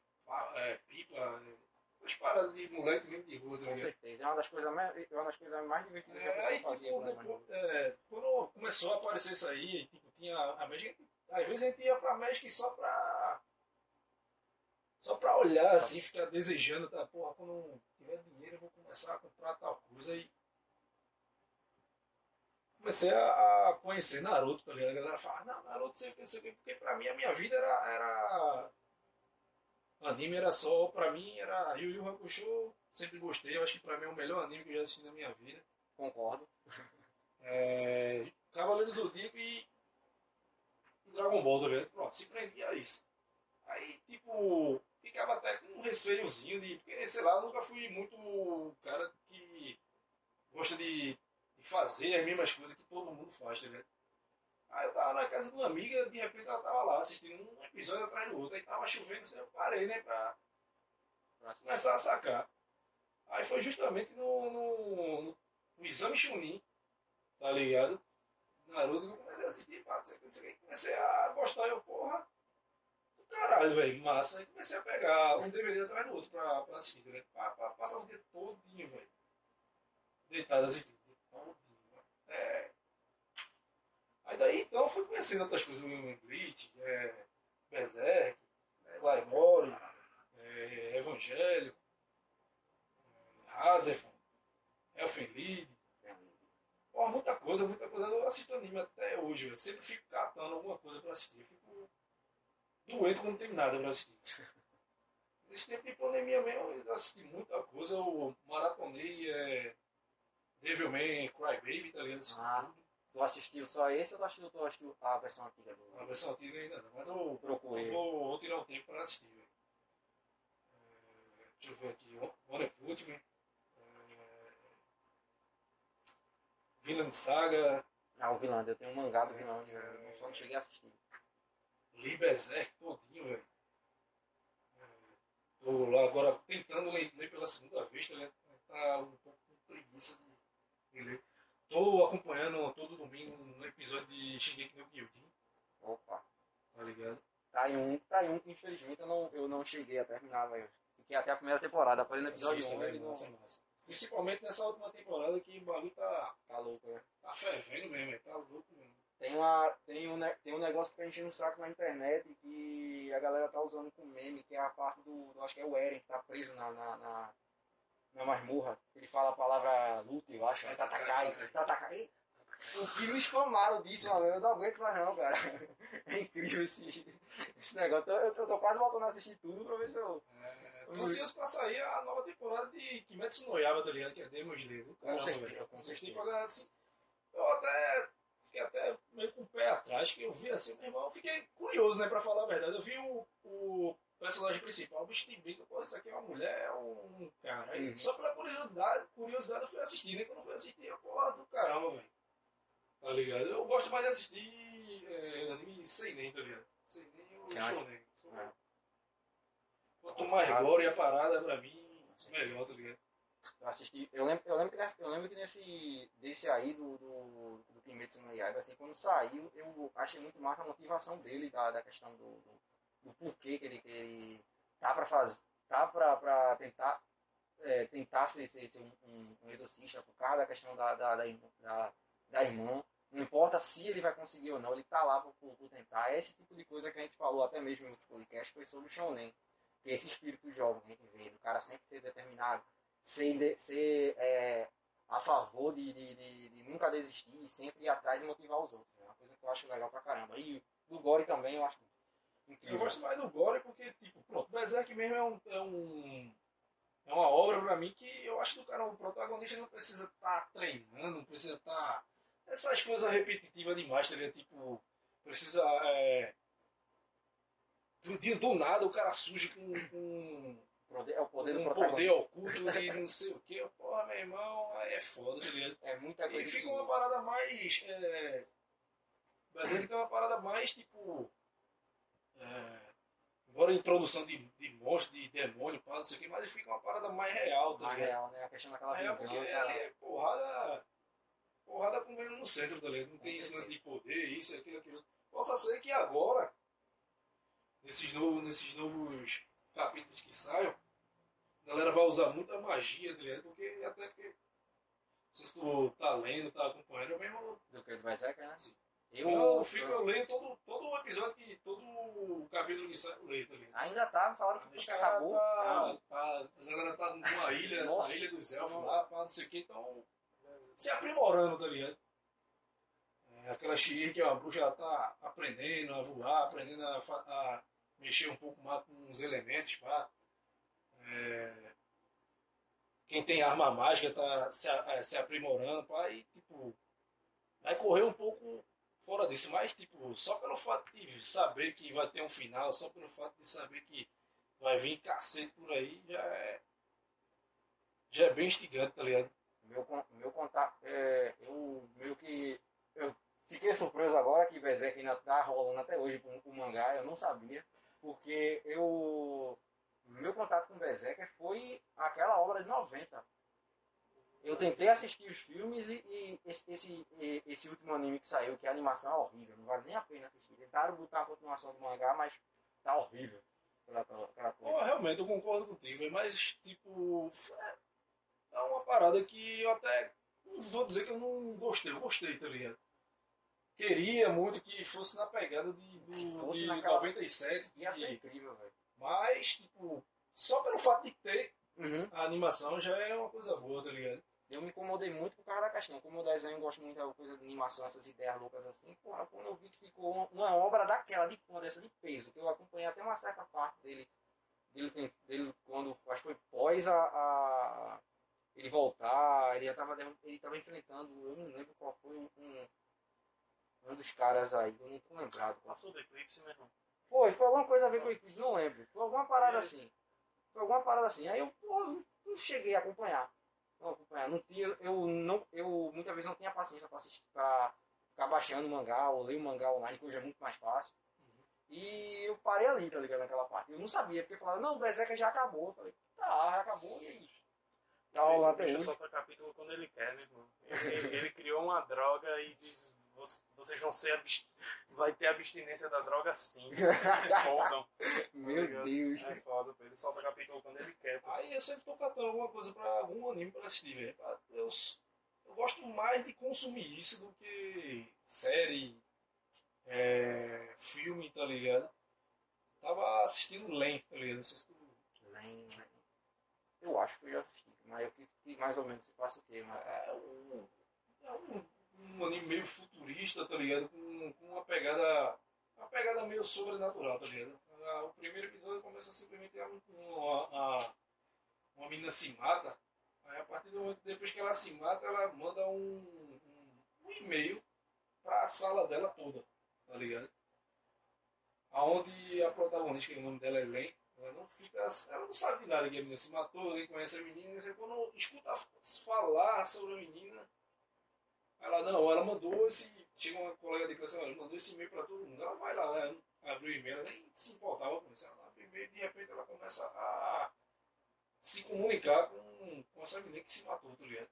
é, pipa, é, essas paradas de moleque mesmo de rua, tá Com ligado? certeza. É uma das coisas mais, é uma das coisas mais divertidas que a É, pessoa aí, fazia tipo, depois, novo. é, quando começou a aparecer isso aí, tipo, tinha a Magic, às vezes a gente ia pra Magic só pra. Só pra olhar assim, ficar desejando, tá? Porra, quando tiver começar a comprar tal coisa e. Comecei a, a conhecer Naruto, tá ligado? A galera fala, não, Naruto sei o que, sei o que, porque pra mim a minha vida era. era... Anime era só, pra mim era Yu Yu Hakusho, sempre gostei, eu acho que pra mim é o melhor anime que eu já assisti na minha vida. Concordo. É, Cavaleiro do Zodíaco e, e Dragon Ball, tá ligado? Pronto, se prendia a isso. Aí, tipo, ficava até com um receiozinho de. Porque, sei lá, nunca fui muito cara que gosta de, de fazer as mesmas coisas que todo mundo faz, ligado? Aí eu tava na casa de uma amiga, de repente ela tava lá assistindo um episódio atrás do outro, aí tava chovendo, assim, eu parei, né, pra começar a sacar. Aí foi justamente no, no, no, no exame Chunin, tá ligado? Naruto, que eu comecei a assistir, pá, não que, comecei a gostar, eu, porra, caralho, velho, massa. Aí comecei a pegar um DVD atrás do outro pra, pra assistir, né? Pra, pra passar o dia todinho, velho. Deitado assistindo, todinho, até. Aí daí então fui conhecendo outras coisas, o Grit, é, Berserk, é, é, Evangelho, é, Hazefon, é, Elfenlid. Pô, muita coisa, muita coisa. Eu assisto anime até hoje, velho. Sempre fico catando alguma coisa pra assistir. Fico doente quando não tem nada pra assistir. Nesse tempo de pandemia mesmo, eu assisti muita coisa. Eu maratonei é, Devilman, Crybaby, tá ligado? Ah. Tu assistiu só esse ou tu assistiu, tu assistiu a versão antiga do. A versão antiga ainda não, mas eu, Procurei. eu vou, vou tirar um tempo pra assistir. É, deixa eu ver aqui. One Punch Man. É, Vinland Saga. Ah, o vilão, eu tenho um mangá do vilão, eu só não cheguei a assistir. Li Berserk todinho, velho. É, Tô lá agora tentando ler, ler pela segunda vez, tá? Tá um pouco com preguiça de, ler. Tô acompanhando todo domingo um episódio de Shingeki no Kyojin, Opa. tá ligado? Tá aí um, tá aí um que infelizmente eu não, eu não cheguei a terminar, velho. Fiquei até a primeira temporada, parei no episódio Assista, 1, velho, ele não massa, massa. Principalmente nessa última temporada que o bagulho tá, tá louco, né? tá fervendo mesmo, velho. Tá louco mesmo. Tem, uma, tem, um, tem um negócio que tá enchendo o saco na internet que a galera tá usando com meme, que é a parte do, do- acho que é o Eren, que tá preso na, na, na, na masmorra. Ele fala a palavra luta, eu acho, é Tatakai, Tatakai. O que me spamaram disso, mano, eu não aguento mais não, cara. É incrível esse, esse negócio. Eu, eu tô quase voltando a assistir tudo pra ver se eu... É, tô ansioso pra sair a nova temporada de Kimetsu no Yaiba, tá ligado? Que é Demon Slayer. caramba, certeza, com certeza. assim. Eu até fiquei até meio com o pé atrás, que eu vi assim, meu irmão, fiquei curioso, né, pra falar a verdade. Eu vi o, o personagem principal, o bicho de briga, pô, isso aqui é uma mulher, é um cara. Uhum. Só pela curiosidade, curiosidade eu fui assistir, né? Quando eu fui assistir, eu, porra do caramba, velho. Tá ligado? Eu gosto mais de assistir é, anime seinen, tá ligado? Ou Que é- shonen. É. Quanto mais gore a parada, pra mim, melhor, tá ligado? Eu assisti, eu lembro, eu lembro, eu lembro que nesse, desse aí do, do, do Kimetsu no Yaiba, assim, quando saiu, eu achei muito massa a motivação dele, da, da questão do, do, do porquê que ele, que ele tá pra fazer, tá pra, pra tentar, é, tentar ser, ser, ser um, um, um exorcista, por causa da questão da, da, da, da, da irmã, não importa se ele vai conseguir ou não, ele tá lá por tentar, é esse tipo de coisa que a gente falou até mesmo em outros podcasts, foi sobre o Shonen, que é esse espírito jovem que a gente vê, do cara sempre ser determinado, ser, ser é, a favor de, de, de, de nunca desistir e sempre ir atrás e motivar os outros. É uma coisa que eu acho legal pra caramba. E do Gore também eu acho Eu incrível. gosto mais do Gore porque, tipo, pronto, Berserk mesmo é um. É, um, é uma obra pra mim que eu acho que o cara, o protagonista não precisa estar treinando, não precisa estar. essas coisas repetitivas demais, tá? Tipo, precisa. É, do, do nada o cara surge com, com É o poder do um protagonista. poder oculto de não sei o que. Porra, meu irmão, é foda, tá ligado? É muita E coisa. fica que- uma parada mais. É... Berserk tem uma parada mais tipo. É... Embora a introdução de, de monstro, de demônio, pá, não sei o que, mas fica uma parada mais real, tá mais real, né? A questão daquela real porque vingança. ali é porrada. Porrada comendo no centro, tá ligado? Não tem esse lance de poder, isso, aquilo, aquilo. Possa ser que agora, nesses novos, nesses novos capítulos que saiam, a galera vai usar muita magia, tá ligado? Porque até que. Não sei se tu tá lendo, tá acompanhando, eu mesmo Do que do Berserk, né? Sim. Eu, eu fico eu leio todo, todo o episódio que. todo capítulo que sai, eu leio, tá ligado? Ainda tá, falaram que que acabou. tá, Não. tá. A galera tá numa ilha, na ilha dos elfos lá, pá, não sei o que, então. Se aprimorando, tá ligado? É, aquela Shiri que é uma bruxa, ela tá aprendendo a voar, aprendendo a, a mexer um pouco mais com os elementos, pá. É, quem tem arma mágica tá se, é, se aprimorando, pá, e tipo. Vai correr um pouco fora disso, mas tipo, só pelo fato de saber que vai ter um final, só pelo fato de saber que vai vir cacete por aí, já é. Já é bem instigante, tá ligado? Meu, meu contato, é, eu meio que. Eu fiquei surpreso agora que Berserk ainda tá rolando até hoje com o mangá, eu não sabia, porque eu. Meu contato com Berserk foi aquela obra de 90. Eu tentei assistir os filmes e, e esse, esse, esse último anime que saiu, que a animação é horrível, não vale nem a pena assistir. Tentaram botar a continuação do mangá, mas tá horrível. Aquela Pô, coisa. realmente eu concordo contigo, mas tipo. É é uma parada que eu até. Não vou dizer que eu não gostei, eu gostei, tá ligado? Queria muito que fosse na pegada de, do, de naquela- 97. Ia ser incrível, velho. Mas, tipo, só pelo fato de ter Uhum. a animação já é uma coisa boa, tá ligado? Eu me incomodei muito por causa da caixinha. Como o desenho eu gosto muito da coisa de animação, essas ideias loucas assim. Porra, quando eu vi que ficou uma, obra daquela, de uma dessa de peso, que eu acompanhei até uma certa parte dele, dele, dele quando, acho que foi pós a, a- ele voltar, ele já tava, ele tava enfrentando, eu não lembro qual foi um, um, um dos caras aí, eu não tô lembrado. Passou do eclipse, meu irmão. foi, foi alguma coisa a ver com o Eclipse, não lembro. Foi alguma parada assim. Foi alguma parada assim. Aí eu, pô, não- cheguei a acompanhar. Não acompanhar. Não tinha, eu não, eu muitas vezes não tinha paciência pra assistir, pra ficar baixando o mangá ou ler o mangá online, que hoje é muito mais fácil. E eu parei ali, tá ligado, naquela parte. Eu não sabia, porque falaram, não, o Berserker já acabou. Eu falei, tá, já acabou, e aí? Tá rolando até hoje. soltar capítulo quando ele quer, meu irmão. Ele, ele- ele criou uma droga e diz: "Voc- vocês vão ser abst... vai ter abstinência da droga sim. Se fodam. Meu Deus. É foda, ele solta capítulo quando ele quer. pô. Aí eu sempre tô catando alguma coisa pra algum anime pra assistir, velho. Eu, s- eu gosto mais de consumir isso do que série, é, filme, tá ligado? Tava assistindo Len, tá ligado? Não sei se tu. Lem, lem. Eu acho que eu já assisti, mas eu que, que mais ou menos se passa o quê, mas... É um, é um, um anime meio futurista, tá ligado? Com, com uma pegada. Uma pegada meio sobrenatural, tá ligado? O primeiro episódio começa simplesmente a, uma, a, uma menina se mata. Aí a partir do momento depois que ela se mata, ela manda um, um, um e-mail pra sala dela toda, tá ligado? Aonde a protagonista, que o nome dela é Len, ela não fica. Ela não sabe de nada que a menina se matou, nem conhece a menina, quando escuta falar sobre a menina, ela não, ela mandou esse. Chega uma colega de classe, ela mandou esse e-mail pra todo mundo. Ela vai lá, né, abriu o e-mail, ela nem se importava com isso. Ela abre o e-mail e de repente ela começa a se comunicar com, com essa menina que se matou, tá ligado?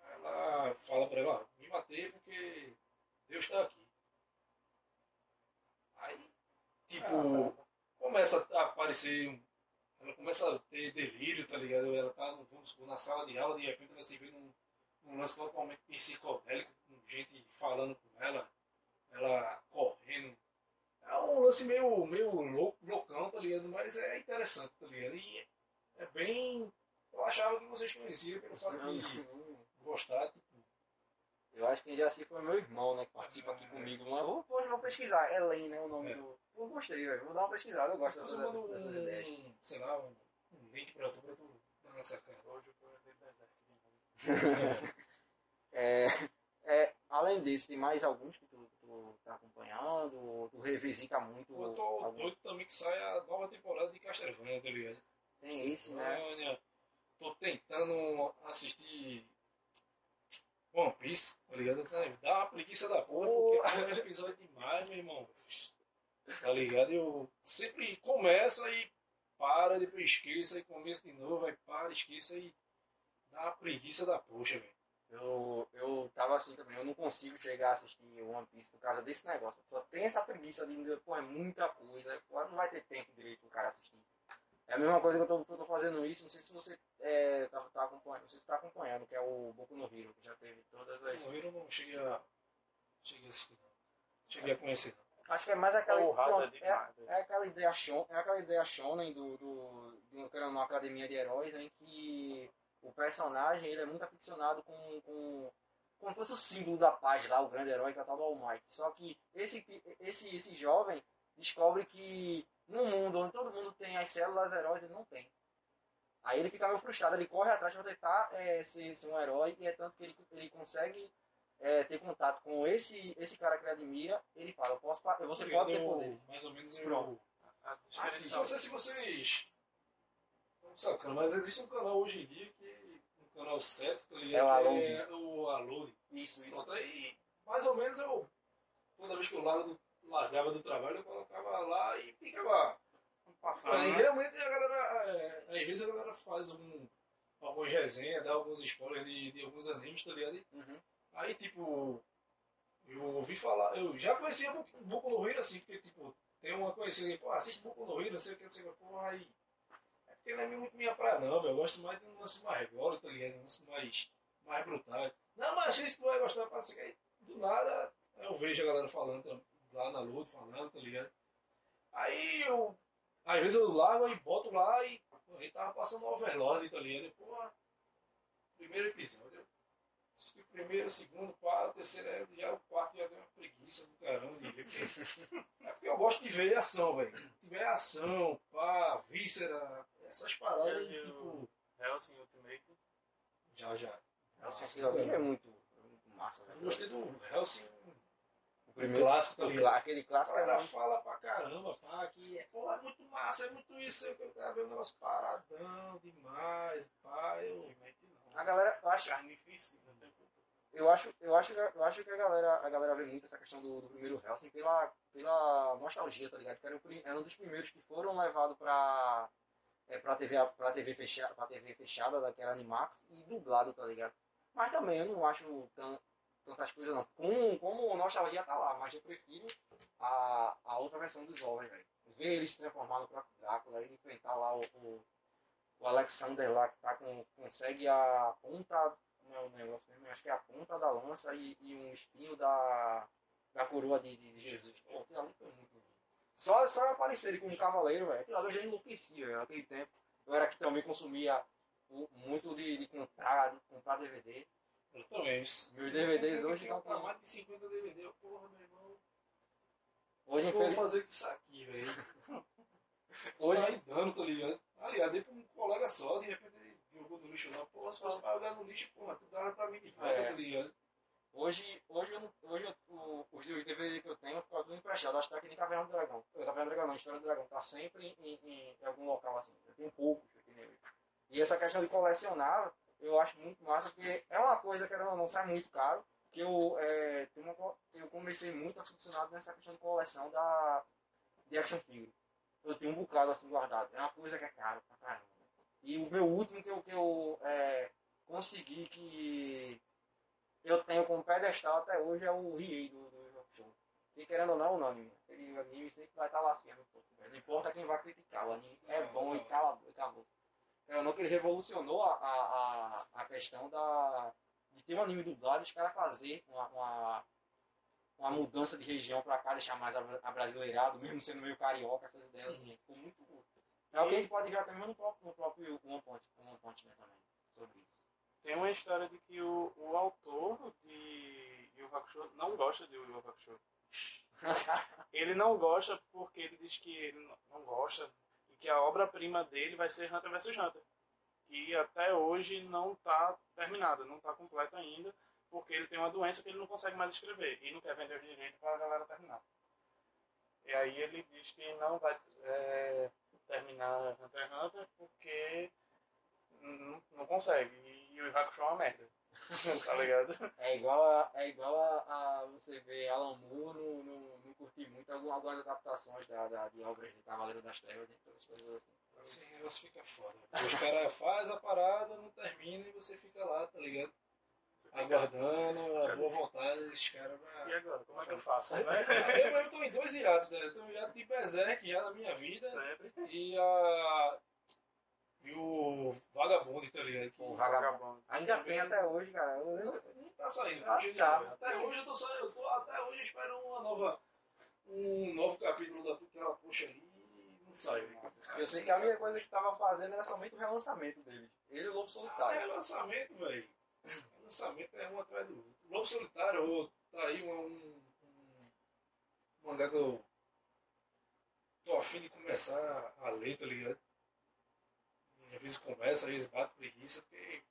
Ela fala pra ela, ó, me matei porque Deus tá aqui. Aí, tipo, começa a aparecer. um- Ela começa a ter delírio, tá ligado? Ela tá, no- vamos supor, na sala de aula, de repente ela se vê num, num lance totalmente psicodélico, com gente falando com ela, ela correndo. É um lance meio, meio louco, loucão, tá ligado? Mas é interessante, tá ligado? E é, é bem. Eu achava que vocês conheciam pelo fato Não, de não. gostar, tipo. Eu acho que quem já assistiu foi meu irmão, né? Que participa aqui comigo. Mas vou, vou, vou pesquisar. Elen, né? O nome É. do. Eu gostei, velho. Vou dar uma pesquisada. Eu gosto dessas, dessas ideias. um, sei lá, um, um link pra tu, pra tu dar nessa cara. Hoje eu vou ver Berserk de novo. É, é, além desse, tem mais alguns que tu, tu tá acompanhando? Ou tu revisita muito? Eu tô algum? doido também que sai a nova temporada de Castlevania, tá ligado? Tem esse, né? Tô tentando assistir One Piece, tá ligado? Dá uma preguiça da porra, Pô. porque é um episódio demais, meu irmão. Tá ligado? Eu sempre começa e para, depois esqueça, e começa de novo, aí para, esqueça e dá uma preguiça da poxa, velho. Eu, eu tava assim também, eu não consigo chegar a assistir One Piece por causa desse negócio. Só tem essa preguiça de, pô, é muita coisa, pô, não vai ter tempo direito pro cara assistir. É a mesma coisa que eu tô, que eu tô fazendo isso, não sei se você é, tá, tá acompanhando, não sei se tá acompanhando, que é o Boku no Hero, que já teve todas as. No Hero eu não cheguei a, cheguei a assistir, não. Cheguei a conhecer, não. Acho que é mais aquela. Pronto, é, é aquela ideia shon, é aquela ideia shonen do, do, de uma, uma academia de heróis em que o personagem ele é muito aficionado com, com como se fosse o símbolo da paz lá, o grande herói que é o tal do All Might. Só que esse, esse, esse jovem descobre que no mundo onde todo mundo tem as células heróis, ele não tem. Aí ele fica meio frustrado, ele corre atrás para tentar é, ser, ser um herói, e é tanto que ele, ele consegue é, ter contato com esse, esse cara que ele admira, ele fala, eu posso, você pode ter Eu, poderes. Mais ou menos eu. Pronto. A Eu descrição. não sei se vocês. Não sacando, mas existe um canal hoje em dia que. Um canal 7, tá ligado? É o Alone. É o Alone. Isso, isso. Pronto, aí mais ou menos eu. Toda vez que eu largo largava do trabalho, eu colocava lá e ficava. Passando, Aí né? realmente a galera. é, às vezes a galera faz algum, algumas resenhas, dá alguns spoilers de, de alguns animes, tá ligado? Uhum. Aí, tipo, eu ouvi falar, eu já conhecia o Boku no Hero assim, porque, tipo, tem uma conhecida aí, pô, assiste Boku no Hero, não sei o que, não sei o que, porra, aí. Porque não é muito minha praia, não, velho. Eu gosto mais de um lance mais gore, tá ligado? Um lance mais, mais brutal. Não, mas isso tu vai gostar, pra que aí, do nada, eu vejo a galera falando tá, lá na luta, falando, tá ligado? Aí eu, às vezes eu largo e boto lá e. pô, Aí tava passando Overlord, tá ligado? Porra, primeiro episódio. Assisti o primeiro, o segundo, o quarto, o terceiro, é- já o quarto já deu uma preguiça do caramba de ver. porque- É porque eu gosto de ver ação, velho. Se tiver ação, pá, víscera, essas paradas aí, Eu- tipo. Hellsing Ultimate. Já, já. Nossa, aquilo ali é muito, é muito massa, Eu velho. gostei do Hellsing O primeiro clássico, o ligado? clá- aquele clássico galera era fala pra caramba, pá, que é, pô, é muito massa, é muito isso, eu quero ver um negócio paradão demais, pá, eu. Ultimate não. A galera, eu acho, Carnificina o todo. eu acho, eu acho, que- eu acho que a galera, a galera vê muito essa questão do, do primeiro Hellsing pela, pela nostalgia, tá ligado? Que era, o era um dos primeiros que foram levados pra, é, pra, TV, pra, TV fechada, pra TV fechada, daquela Animax, e dublado, tá ligado? Mas também eu não acho tão, tantas coisas não. Com, como nostalgia tá lá, mas eu prefiro a, a outra versão dos ovos, velho. Ver ele se transformar no próprio Drácula, ele enfrentar lá o, o, o Alexander lá que tá com, consegue a ponta, não é o negócio mesmo, acho que é a ponta da lança e, e um espinho da, da coroa de, de, Jesus. Pô, muito. Só, só aparecer ele como cavaleiro, velho, aquilo já enlouquecia, velho, naquele tempo. Eu era que também consumia muito de, de comprar, de comprar DVD. Eu também. Meus DVDs hoje estão com. mais de 50 DVD, porra, meu irmão. Hoje, eu vou fazer com isso aqui, velho? Hoje- Sai dando, tá ligado? Aliás, dei pra um colega só, de repente ele jogou no lixo lá. Porra, se fosse pra jogar no lixo, porra, tu dava pra mim de volta, É. tá ligado? Hoje, hoje, hoje eu, o- os DVD que eu tenho por causa do emprestado. Acho que tá que nem Caverna do Dragão. Caverna do Dragão não, História do Dragão. Tá sempre em, em- em algum local assim. Eu tenho poucos aqui nele. E essa questão de colecionar, eu acho muito massa, porque é uma coisa que não, sai muito caro. Que eu, é, uma eu comecei muito aficionado nessa questão de coleção da, de action figure. Eu tenho um bocado assim guardado. É uma coisa que é caro pra caramba. E o meu último que eu, que eu é, consegui que eu tenho como pedestal até hoje é o Riei do, do Show. E querendo ou não, é unânime. Aquele anime sempre vai estar lá acima. Não importa quem vai criticar, o anime é bom e cala e acabou. Querendo ou não, que ele revolucionou a, a, a, questão da, de ter um anime dublado e os caras fazer uma, uma, uma mudança de região pra cá, deixar mais abra- abrasileirado, mesmo sendo meio carioca, essas ideias assim. Ficou muito. É o que a gente pode ver mesmo no próprio, no próprio One Punch, One Punch Man também, sobre isso. Tem uma história de que o, o autor de Yu Hakusho não gosta de Yu Hakusho. Ele não gosta porque ele diz que ele não- não gosta e que a obra-prima dele vai ser Hunter vs Hunter. Que até hoje não está terminada, não está completa ainda, porque ele tem uma doença que ele não consegue mais escrever e não quer vender os direitos para a galera terminar. E aí ele diz que não vai é, terminar Hunter x Hunter porque não, não consegue. E o Hakusho é uma merda. tá ligado? É igual a, é igual a, a você ver Alan Moore não, não, não curtir muito algumas, adaptações da, da, de obras de Cavaleiro das Trevas, entre outras coisas assim. O negócio fica foda. Os caras fazem a parada, não termina e você fica lá, tá ligado? Aguardando a boa vontade desses caras pra. E agora? Como é que eu faço, né? Eu mesmo tô em dois hiatos, né? Eu tô em hiato de Berserk já na minha vida Sempre. e a. E o Vagabundo, tá ligado? Que O Vagabundo. Ainda tem até hoje, cara. Eu não, não tá saindo. Ah, tá. Até hoje eu tô saindo, eu tô até hoje esperando uma nova. Um novo capítulo da que ela puxa aí e não sai. né? Eu sei que a única coisa que tava fazendo era somente o relançamento dele. Ele e o Lobo Ah, Solitário. é velho. Lançamento é um atrás do outro. Lobo Solitário, ô, tá aí um, um, um mangá que eu tô afim de começar a ler, tá ligado? Às vezes começa, às vezes bate preguiça, porque,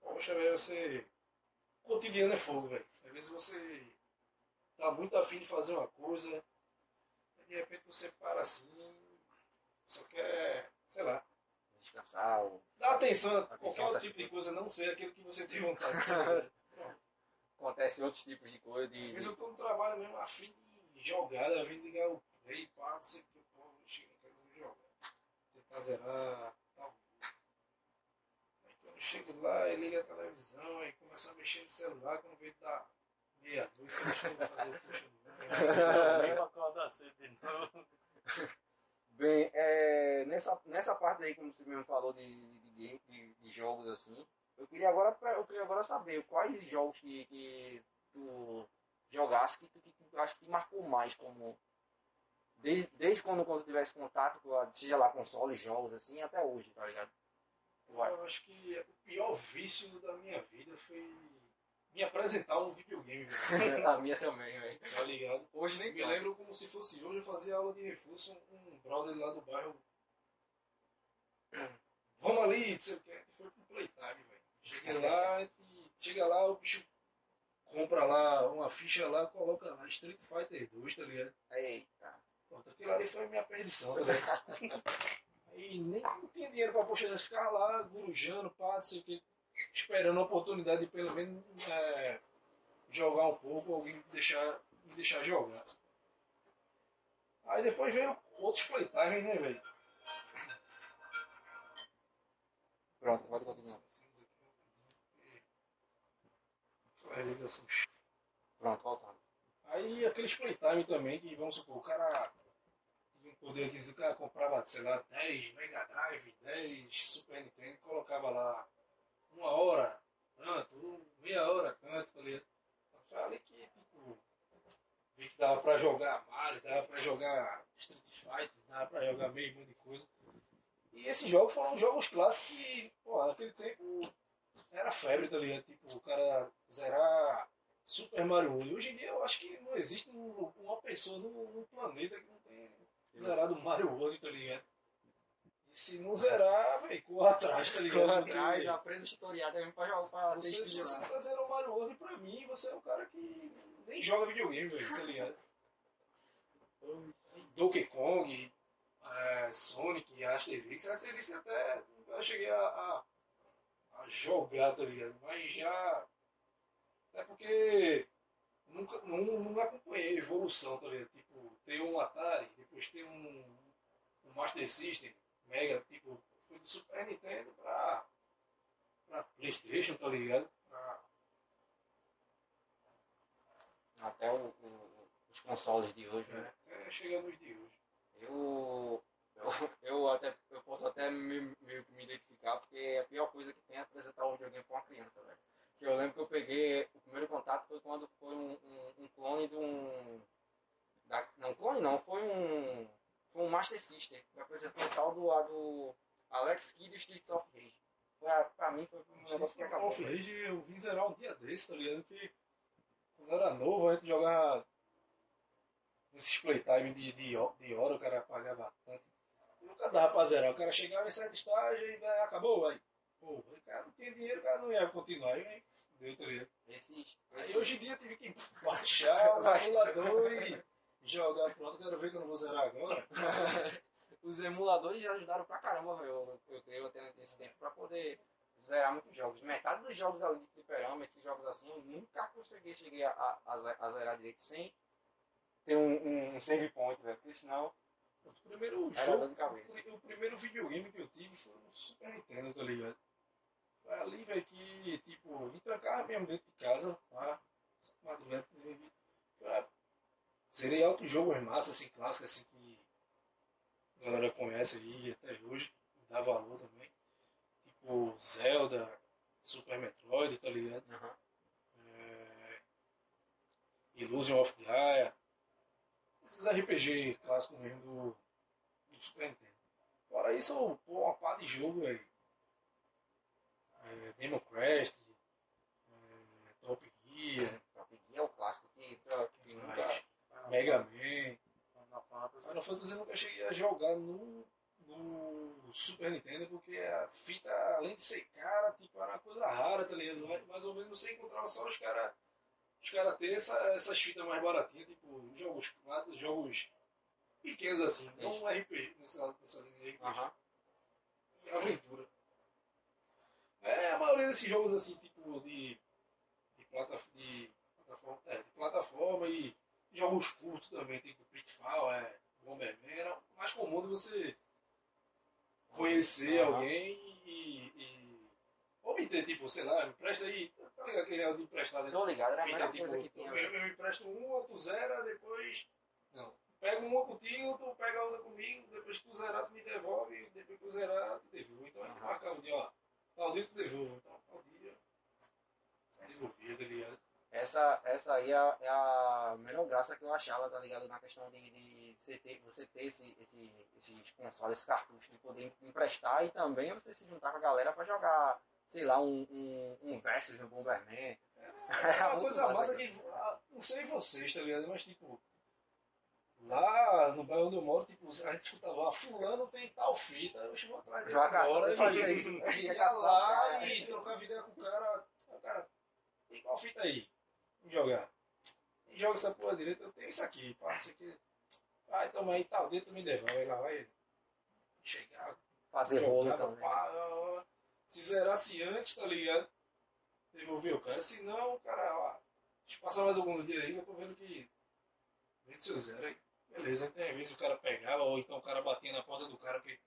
poxa, velho, você. O cotidiano é fogo, velho. Às vezes você tá muito afim de fazer uma coisa, de repente você para assim, só quer, sei lá, Descansar. ou- Dá atenção a qualquer outro tipo de coisa, não ser aquilo que você tem vontade. Acontece outros tipos de coisa. De, Às vezes eu tô no trabalho mesmo afim de jogar, a fim de ligar o play, pá, não sei o que, pô, eu chego em casa e jogar. Tentar zerar tal jogo. Aí quando eu chego lá, ele liga a televisão, aí começa a mexer no celular, quando vê da meia-noite, eu fazer puxa do Nem pra acordar cedo de novo. Bem, é, nessa, nessa parte aí, como você mesmo falou, de, de, de, de- de jogos assim, eu queria agora, eu queria agora saber quais jogos que, que tu jogasse que tu, que tu acha que marcou mais como Desde, desde quando, quando tivesse contato com, a- seja lá console, jogos, assim, até hoje, tá ligado? Vai. Eu acho que o pior vício da minha vida foi me apresentar um videogame, a minha também, velho. Tá ligado? Hoje nem Me lembro como se fosse hoje, eu fazia aula de reforço, um brother lá do bairro. Vamos ali, não sei o que, foi pro playtime, velho. Chega lá, e chega lá, o bicho compra lá uma ficha lá, coloca lá Street Fighter 2, tá ligado? Eita. Pronto, aquilo ali foi a minha perdição, tá ligado? Aí nem tinha dinheiro pra postar, ficava lá, gurujando, pá, não sei o que, esperando a oportunidade de pelo menos é, jogar um pouco, alguém me deixar, me deixar jogar. Aí depois veio outros playtime, né, velho? Pronto, pode continuar. Aquela ligação. Pronto, voltando. Aí aqueles playtime também, que vamos supor, o cara um poder cara comprava, sei lá, 10 Mega Drive, 10 Super Nintendo, colocava lá uma hora, tanto, meia hora, tanto, tá falei que, tipo, vi que dava pra jogar Mario, dava pra jogar Street Fighter, dava pra jogar meio monte de coisa. E esses jogos foram jogos clássicos que, pô, naquele tempo era febre, tá ligado? Tipo, o cara zerar Super Mario World. Hoje em dia eu acho que não existe um- uma pessoa no, no planeta que não tenha zerado Mario World, tá ligado? E se não zerar, velho, corra atrás, tá ligado? Corra atrás, aprenda o tutorial também pra jogar pra Você, se você nunca zerou Mario World, pra mim, você é um cara que nem joga videogame, velho, tá ligado? Donkey Kong, é, Sonic, Asterix, Asterix até eu cheguei a, a, a jogar, tá ligado? Mas já. É porque nunca, não, não acompanhei a evolução, tá ligado? Tipo, tem um Atari, depois tem um, um Master System, Mega, tipo, foi do Super Nintendo pra, pra Playstation, tá ligado? Pra, Até o- o- os consoles de hoje, né? é, até chegar nos de hoje. Eu, eu, eu, até, eu posso até me, me, me identificar, porque a pior coisa que tem é apresentar um videogame pra uma criança, velho. Eu lembro que eu peguei, o primeiro contato foi quando foi um, um, um clone de um... Da, não, clone não, foi um... Foi um Master System, que apresentou um tal do, a do Alex Kidd e Streets of Rage. Pra, pra mim foi um negócio que acabou. Off Rage eu vim zerar um dia desse, tá ligado? Que quando era novo, a gente jogava nesses playtime de, de, de hora, o cara pagava tanto. Nunca dava pra zerar. O cara chegava em certo estágio e né, acabou, aí. Pô, o cara não tinha dinheiro, o cara não ia continuar. Aí, ligado? Esses, Aí hoje em dia eu tive que baixar o emulador e jogar. Pronto, quero ver que eu não vou zerar agora. Os emuladores já ajudaram pra caramba, velho. Eu, eu creio até nesse tempo pra poder zerar muitos jogos. Metade dos jogos ali de fliperama, esses jogos assim, eu nunca consegui chegar a, a, a zerar direito sem ter um, um save point, velho. Porque senão O primeiro jogo. O O primeiro videogame que eu tive foi no Super Nintendo, tá ligado? Foi ali, velho, que, tipo, me trancava mesmo dentro de casa, lá, madrugada, pra... Serei altos jogos massa, assim, clássicos, assim, que a galera conhece aí até hoje, dá valor também. Tipo, Zelda, Super Metroid, tá ligado? É... Illusion of Gaia. Esses RPG clássicos mesmo do, do Super Nintendo. Fora isso, pô, uma pá de jogo, velho. É, é, Top Gear, Top Gear é o clássico que, que nunca. Mas- Mega Man. Final Fantasy. Final Fantasy eu nunca cheguei a jogar no, no Super Nintendo porque a fita, além de ser cara, tipo, era uma coisa rara, tá ligado? Mais, ou menos você encontrava só os caras os cara ter essa, essas fitas mais baratinhas, tipo, jogos, jogos pequenos assim, não um RPG nessa, nessa linha de RPG. Aham. e aventura. É, a maioria desses jogos assim, tipo de, de, plata, de, plataforma, é, de plataforma e jogos curtos também, tipo Pitfall, é, Bomberman, era mais comum de você conhecer Aham. alguém e, e obter, tipo, sei lá, me empresta aí, tá ligado aquele negócio de emprestar, né? Tô ligado, era a melhor tipo, coisa que tinha. eu, eu empresto um, outro zera, depois. Não. Pega uma contigo, tu pega outra comigo, depois que tu zerar, tu me devolve, depois que eu zerar, tu devolve. Então a gente marcava o dia, ó. Tal dia tu devolve. Então, tal dia. Você devolvia, tá ligado? Essa essa, aí é a, é a melhor graça que eu achava, tá ligado? Na questão de, de você ter, você ter esse, esse, esses consoles, esse cartucho, de poder emprestar e também você se juntar com a galera pra jogar, sei lá, um, um, um Versus no Bomberman. É uma Muito coisa massa, massa que. ah, Não sei vocês, tá ligado? Mas tipo. Lá no bairro onde eu moro, tipo, a gente escutava, ah, fulano tem tal fita, eu chego atrás dele agora e fazia isso. ia Ia caçar, lá cara. e trocar ideia com o cara. O cara, tem qual fita aí? Vamos jogar. E joga essa porra direita, eu tenho isso aqui, pá, isso aqui. Ah, toma aí, tal, dentro me devolve, aí lá vai chegar, Fazer rolo jogava, também. pá, ó, ó. se zerasse antes, tá ligado? Devolver o cara, se não, o cara, ó, deixa eu passar mais alguns dias aí, eu tô vendo que vende seu zero aí. Beleza, tem às vezes o cara pegava, ou então o cara batia na porta do cara que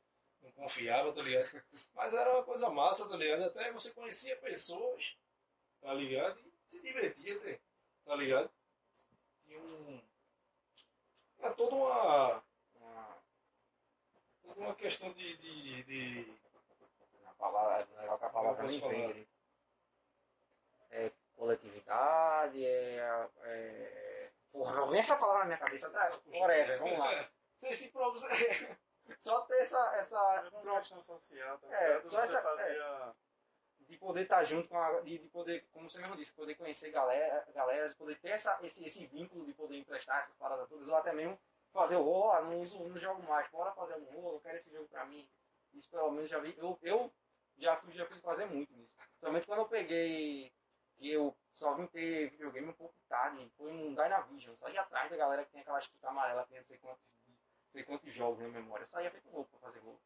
não confiava, tá ligado? Mas era uma coisa massa, tá ligado? Até você conhecia pessoas, tá ligado? E se divertia, tá- tá ligado? Tinha um. Era toda uma. Uma, Toda uma questão de. de, de uma palavra, é legal que a palavra Eu não entende. É coletividade, é. é... Porra, não vem essa palavra na minha cabeça, tá? Whatever, vamos lá. Se pro- Só ter essa, essa Era uma questão social, tá É, só essa- fazia... de poder estar junto com a, de, de poder, como você mesmo disse, poder conhecer galera, galera de poder ter essa, esse, esse vínculo de poder emprestar essas paradas todas, ou até mesmo fazer o rolo, ah, não, uso, não jogo mais, bora fazer um rolo, eu quero esse jogo pra mim. Isso pelo menos já vi, eu, eu já, fui, já fui fazer muito nisso. Principalmente quando eu peguei, que eu só vim ter videogame um pouco tarde, foi um Dynavision, eu saí atrás da galera que tem aquela fita amarela, que tem não sei quantos, não sei quantos jogos na memória, eu saía feito louco pra fazer rolo.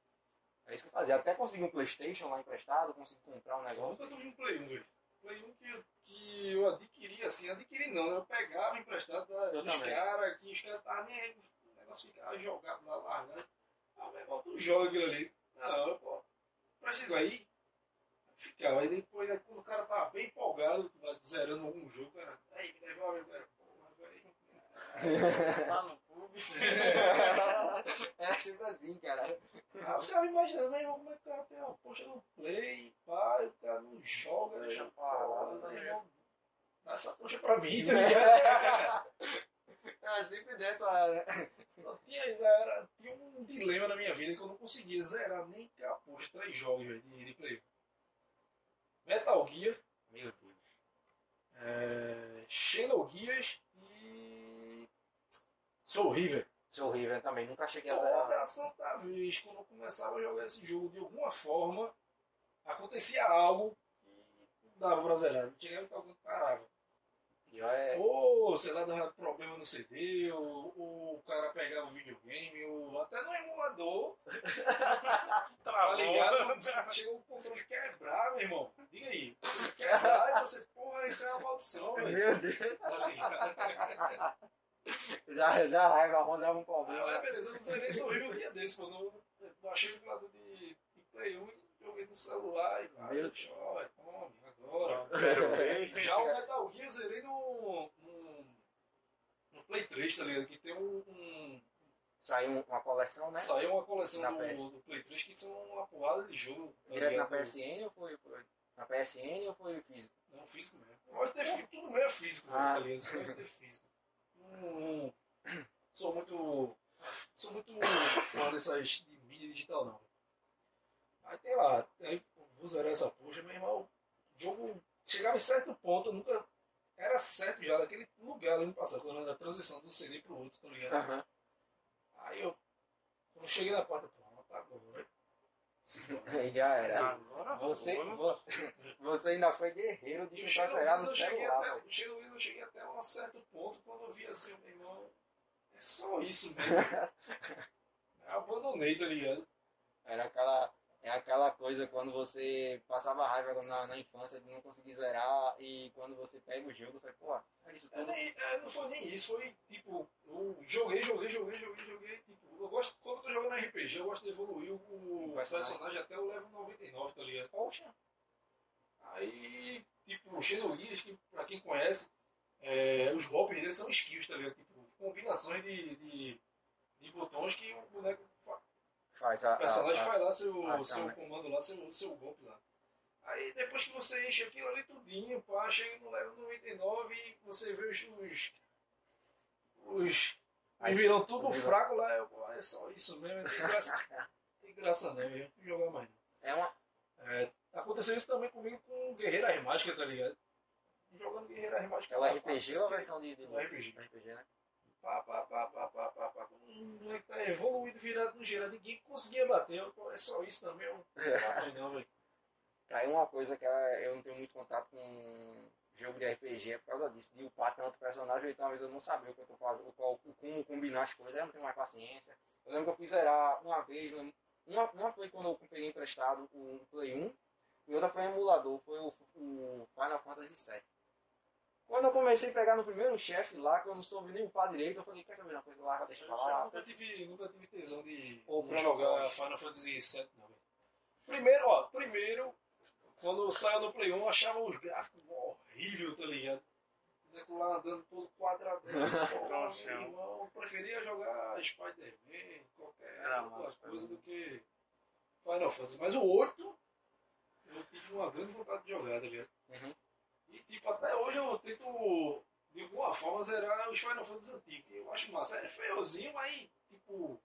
É isso que eu fazia. Até consegui um Playstation lá emprestado, consegui comprar um Eu negócio. nunca tive um Play 1, velho. Play 1 que, eu- que eu adquiri assim, adquiri não, né? Eu pegava emprestado Eu dos caras, que os caras estavam nem aí, o negócio ficava jogado lá, largado. Ah, meu irmão, tu joga aquilo ali. Não, eu, pô, presta isso aí. Ficava, aí depois, aí, quando o cara tava bem empolgado, zerando algum jogo, cara, aí me cara, porra, velho. Lá no clube. Era sempre assim, cara. Aí eu ficava imaginando, meu irmão, como é que o cara tem uma poxa no play, pá, e o cara não joga, Deixa lá, tá meu ligado? irmão, dá essa poxa pra mim, tá ligado? Era sempre dessa. né? Eu tinha, era, tinha um dilema na minha vida que eu não conseguia zerar nem capucha três jogos velho, de, de play. Metal Gear, Meu Deus. é, Xenogears e Soul River. Sou horrível também, nunca cheguei a zerar. Toda santa vez quando eu começava a jogar esse jogo, de alguma forma, acontecia algo que não dava pra zerar. Chegava e alguém parava. É. Ou, sei lá, dava problema no CD, ou, ou o cara pegava o videogame, ou até no emulador, tá Travou. ligado? Chegou o controle quebrar, meu irmão. Diga aí. Quebrar e você, porra, isso é uma maldição, velho. Meu Deus. Tá ligado? Já, já raiva, rondava um Ah, problema. mas beleza, eu não zerei esse horrível um dia desse, mano. Eu eu baixei o lado de, de Play 1 e joguei no celular e vai, chora, tome, agora. Quero ver. Já o Metal Gear eu zerei no, no, no Play 3, tá ligado? Que tem um, um Saiu uma coleção, né? Saiu uma coleção do, do Play 3 que são uma porrada de jogo. Tá Direto na? PSN ou foi, foi. Na PSN ou foi físico? Não, físico mesmo. Pode ter tudo mesmo é físico, Ah. tá ligado? Pode ter físico. Não, não sou muito. Sou muito fã dessas de mídia digital, não. Aí tem lá, aí vou zerar essa puxa, meu irmão. O jogo chegava em certo ponto, eu nunca. Era certo já, daquele lugar ali no passado, quando era da transição do CD pro outro, tá ligado? Aham. Aí eu. Quando eu cheguei na porta, pô, tá agora. Simbora. Aí já era. Agora Você, foi, não você, você ainda foi guerreiro de o tentar zerar no eu cheguei celular, até, o Xenogears eu cheguei até um certo ponto quando eu vi assim, meu irmão, é só isso mesmo. eu abandonei, tá ligado? Era aquela, é aquela coisa quando você passava raiva na, na infância de não conseguir zerar e quando você pega o jogo, você, pô, é isso É, tudo. nem- é, não foi nem isso, foi tipo, eu joguei, joguei, joguei, joguei, joguei. Tipo, eu gosto, quando eu tô jogando RPG, eu gosto de evoluir o, o personagem. personagem. até o level 99, tá ligado? Poxa, Aí, tipo, o Xenogears, que pra quem conhece, é, os golpes deles são skills, tá ligado? Tipo, combinações de, de, de botões que o boneco faz a. O personagem a- a- faz lá seu, ação, seu né? comando lá, seu, seu golpe lá. Aí depois que você enche aquilo ali tudinho, pá, chega no level 99 e você vê os. os, os Aí- os vilão tudo vilão- fraco lá, eu, é só isso mesmo, não tem graça, tem graça não, eu não jogar mais. não. É uma. É, aconteceu isso também comigo com Guerreiras Mágicas, tá ligado? Jogando Guerreiras Mágicas. É o lá, RPG ou a versão de. de O RPG. RPG, né? Pá, pá, pá, pá, pá, pá, pá. Um moleque tá evoluído, virado no geral, ninguém conseguia bater. Eu, é só isso também, eu não dá mais não, velho. Aí uma coisa que é, eu não tenho muito contato com jogo de RPG é por causa disso, de upar tanto personagem, então às vezes eu não sabia o que eu tô fazendo, qual, como combinar as coisas, aí eu não tenho mais paciência. Eu lembro que eu fiz zerar uma vez, uma, uma foi quando eu peguei emprestado o Play 1, e outra foi em emulador, foi o, o Final Fantasy VII. Quando eu comecei a pegar no primeiro chefe lá, que eu não soube nem upar direito, eu falei, quer saber uma coisa lá, deixa pra Eu lá. nunca tive, nunca tive tesão de, Ou de Chrono jogar Cross. Final Fantasy VII, não. Primeiro, ó, primeiro, quando saiu no Play 1, eu achava os gráficos horríveis, tá ligado? O lá andando todo quadradão. Pô, irmão, eu preferia jogar Spider-Man, qualquer Era outra massa, coisa foi do que Final Fantasy. Mas o 8, eu tive uma grande vontade de jogar, tá ligado? Uhum. E tipo, até hoje eu tento, de alguma forma, zerar os Final Fantasy antigos. Eu acho massa. É feiozinho, mas tipo.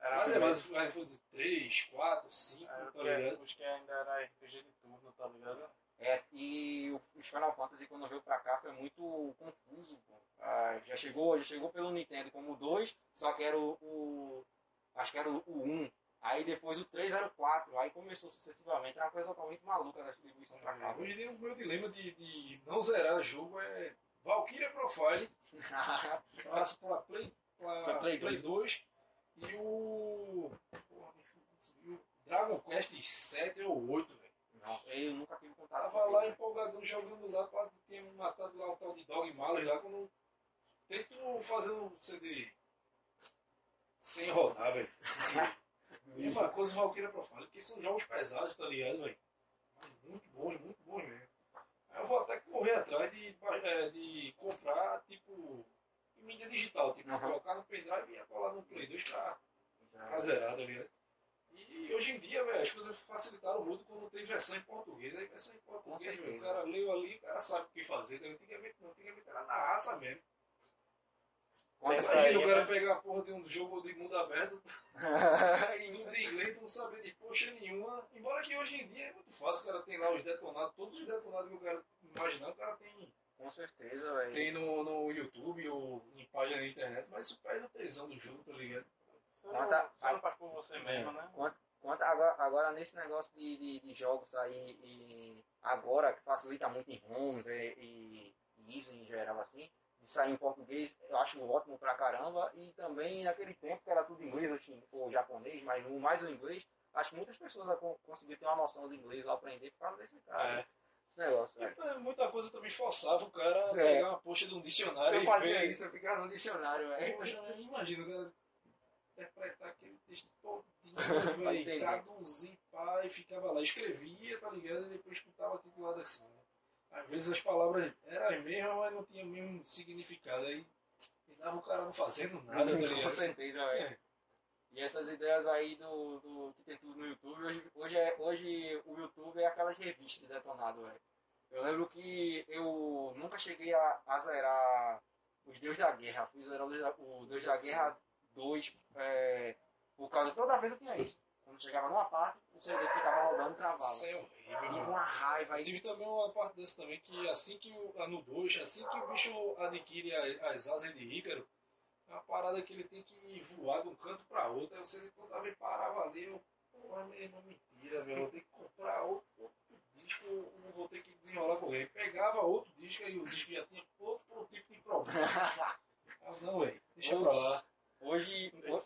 Era Mas é mais Final Fantasy 3, 4, 5, era tá ligado? os que ainda era RPG de turno, tá ligado? É, e os Final Fantasy quando veio pra cá foi muito confuso. pô. Ah, já, chegou, já chegou pelo Nintendo como o 2, só que era o, o- Acho que era o, o 1. Aí depois o 3 era o 4. Aí começou sucessivamente. Era uma coisa totalmente maluca da distribuição pra cá. Hoje o meu dilema de, de não zerar jogo é Valkyria Profile, passa pra Play, pra Pra Play Play 2 e o. Porra, o Dragon Quest 7 ou 8, velho. Não, eu nunca tive contato Tava lá ele. empolgadão jogando lá, pra ter matado lá o tal de Dog Malley lá, quando tento fazer um CD sem rodar, velho. Mesma coisa Valkyria Profile, porque são jogos pesados, tá ligado, velho? Muito bons, muito bons mesmo. Aí eu vou até correr atrás de, é, de comprar, tipo, em mídia digital, tipo, Aham. colocar no pendrive e colar no Play 2 pra, pra zerar, tá ligado? E hoje em dia, velho, as coisas facilitaram muito quando tem versão em português. Aí versão em português, o cara leu ali, o cara sabe o que fazer. Tá? Antigamente, não, antigamente era na raça mesmo. Imagina o cara né? pegar a porra de um jogo de mundo aberto, E- tudo em inglês, não saber de poxa nenhuma. Embora que hoje em dia é muito fácil, o cara tem lá os detonados, todos os detonados que o cara imaginar, o cara tem, Com certeza, velho. tem no, no YouTube ou em página na internet, mas isso perde a tesão do jogo, tá ligado? Você não, Quanta- você não faz por você mesmo, né? Quanto agora, agora nesse negócio de, de, de jogos aí, e agora que facilita muito em homes e, e, e isso em geral assim, sair em português, eu acho ótimo pra caramba. E também naquele tempo que era tudo inglês ou, chin- ou japonês, mas mais o inglês, acho que muitas pessoas con- conseguiram ter uma noção do inglês ou aprender por causa desse cara. É. Esse negócio, E, pô, muita coisa também forçava o cara a É. pegar uma poxa de um dicionário Eu fazia ver. isso, eu ficava no dicionário, velho. Poxa, imagina o cara interpretar aquele texto todinho, velho, entender. traduzir, pá, e ficava lá, escrevia, tá ligado? E depois escutava aqui do lado assim. né? Às vezes as palavras eram as mesmas, mas não tinham o mesmo significado. Aí dava o cara não fazendo nada, tá Com certeza, velho. É. E essas ideias aí do, do que tem tudo no YouTube, hoje, hoje, é, hoje o YouTube é aquelas revistas detonado, velho. Eu lembro que eu nunca cheguei a, a zerar os Deus da Guerra. Fui zerar o Deus da, o Deus da Guerra 2 é, por causa toda vez eu tinha isso. Quando chegava numa parte, o CD ficava rodando e travava. Isso é horrível, Tive uma raiva Eu aí. tive também uma parte dessa também, que assim que o, no 2, assim que o bicho adquire a- as asas de Ícaro, é uma parada que ele tem que voar de um canto pra outro, aí você toda vez parava ali, eu, porra, meu irmão, mentira, velho, eu vou ter que comprar outro, outro disco, eu não vou ter que desenrolar com ele. Pegava outro disco e o disco já tinha outro tipo de problema. Ah, não, velho, deixa pra lá. hoje, Hoje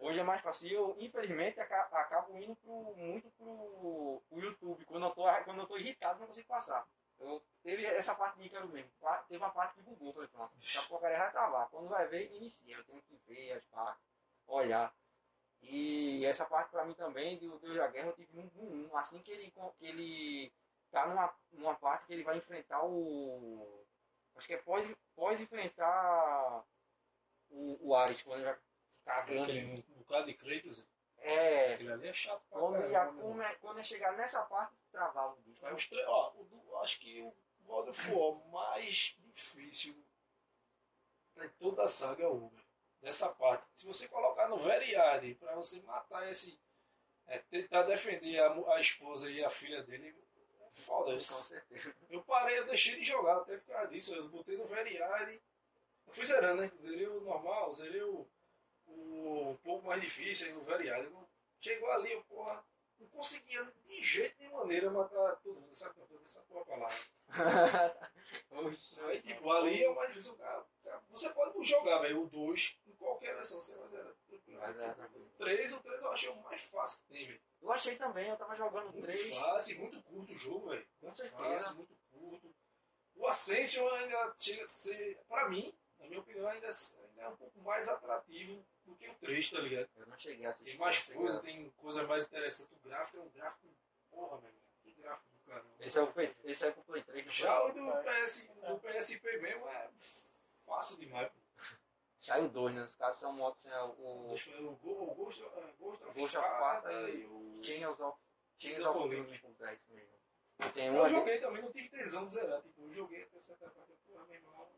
é mais fácil. Eu, infelizmente, aca- acabo indo pro, muito pro, pro YouTube. Quando eu, tô, quando eu tô irritado, não consigo passar. Eu, teve essa parte de Ícaro mesmo. Teve uma parte que bugou. Falei, pronto, essa porcaria vai travar. Quando vai ver, inicia. Eu tenho que ver as partes, olhar. E essa parte pra mim também, do Deus da Guerra, eu tive um, um, um. Assim que ele, que ele tá numa, numa parte que ele vai enfrentar o. Acho que é pós, pós enfrentar o, o Ares, quando ele vai ficar grande. Aquele um bocado de Kratos. É. Ali é chato pra Quando irmão. come- quando ia chegar nessa parte, travava o. É tre- ó, o do- acho que o God of War mais difícil de toda a saga é o Uber. Dessa parte. Se você colocar no Veriade pra você matar esse. é, tentar defender a, a esposa e a filha dele, é foda. Com isso. certeza. Eu parei, eu deixei de jogar até por causa disso. Eu botei no Veriade. Eu fui zerando, né? Zerei o normal, zerei o, o um pouco mais difícil aí no Veriade. Chegou ali, eu, porra, não conseguia de jeito nem maneira matar todo mundo. Sabe essa porra pra lá. Oxi, Aí, tipo, ali é o mais difícil. Cara, cara, você pode jogar, velho, o 2 em qualquer versão. Você vai zerar. Mas é, O 3, o 3 eu achei o mais fácil que tem, velho. Eu achei também, eu tava jogando Muito 3. fácil, muito curto o jogo, velho. Com Fácil, certeza. muito curto. O Ascension ainda chega a ser, pra mim, na minha opinião, ainda, ainda é um pouco mais atrativo do que o 3, tá ligado? Eu não cheguei a assistir. Tem mais cheguei coisa, tem coisa mais interessante. O gráfico é um gráfico, porra, velho. Que gráfico do caramba. Esse é o, P- esse é o Play 3. não foi? Já o do, PS, do PSP mesmo é fácil demais. pô. Saiu dois, né? Os caras são motos, né? O O o Ghost, é, Ghost of Ghost of Sparta e o... Chains of, Chains of Olympus, é isso mesmo. Eu joguei também, não tive tesão de zerar. Tipo, eu joguei até certa parte. Porra, meu irmão.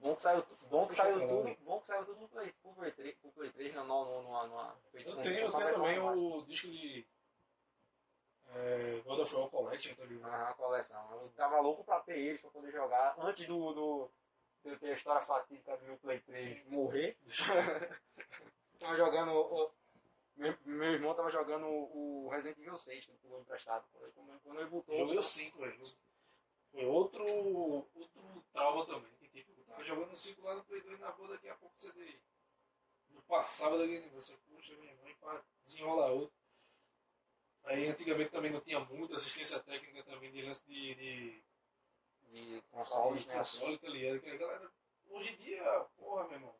Bom que saiu, bom que saiu tudo, bom que saiu tudo no Play, pro Play 3, pro Play 3 não, não, não, não, não, feito Eu tenho, eu tenho também o disco de. É, God of War Collection, tá ligado? Aham, coleção. Eu tava louco pra ter eles, pra poder jogar, antes do, do de eu ter a história fatídica do meu Play 3 morrer. tava jogando, o- meu, meu irmão tava jogando o Resident Evil 6, que ele pegou emprestado. Quando, quando- quando ele botou... Joguei o 5, velho. Foi outro, outro trauma também. Tava jogando o 5 lá no Play 2 na boa, daqui a pouco você de... não passava daquele negócio. Eu, Puxa, minha mãe, pra desenrolar outro. Aí antigamente também não tinha muita assistência técnica também de lance de, de de consoles, né? console, tá ligado? Que a galera, hoje em dia, porra, meu irmão,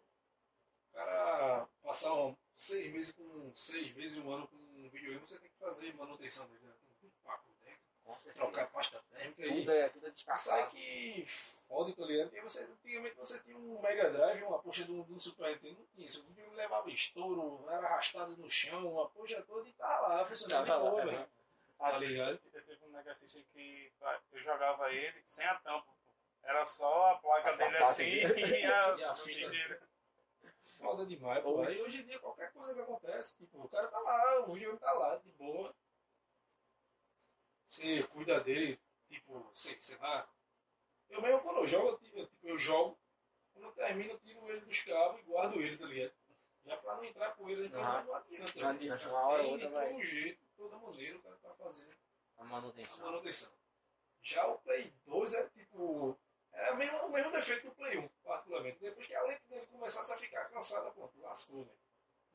o cara passar um, seis meses com seis meses, um ano com um videogame, você tem que fazer manutenção dele, né? Tem que limpar por dentro, Com certeza. Trocar pasta térmica e Tudo é, tudo é sai descartável. que fode, tá ligado? Porque você, antigamente você tinha um Mega Drive, uma puxa do, do Super Nintendo, não tinha isso. O videogame levava estouro, era arrastado no chão, uma puxa toda e tá lá, funcionando de boa, velho. Tá ligado? Eu tive um Mega System que eu jogava ele sem a tampa. Era só a placa A dele assim e a, E a o fita. dinheiro. Foda demais, pô. Aí hoje em dia qualquer coisa que acontece, tipo, o cara tá lá, o videogame tá lá, de boa. Você cuida dele, tipo, sei, sei lá. Eu mesmo quando eu jogo, eu, tipo, eu jogo, quando eu termino, eu tiro ele dos cabos e guardo ele, tá ligado? Já pra não entrar com ele, depois Aham. não adianta. Não né? adianta, uma hora ou outra de vai. todo jeito, de toda maneira, o cara tá fazendo A a manutenção. manutenção. Já o Play 2 é tipo. Era o mesmo, o mesmo defeito do Play 1, particularmente. Depois que a lente dele começasse a ficar cansada, pronto, lascou, velho.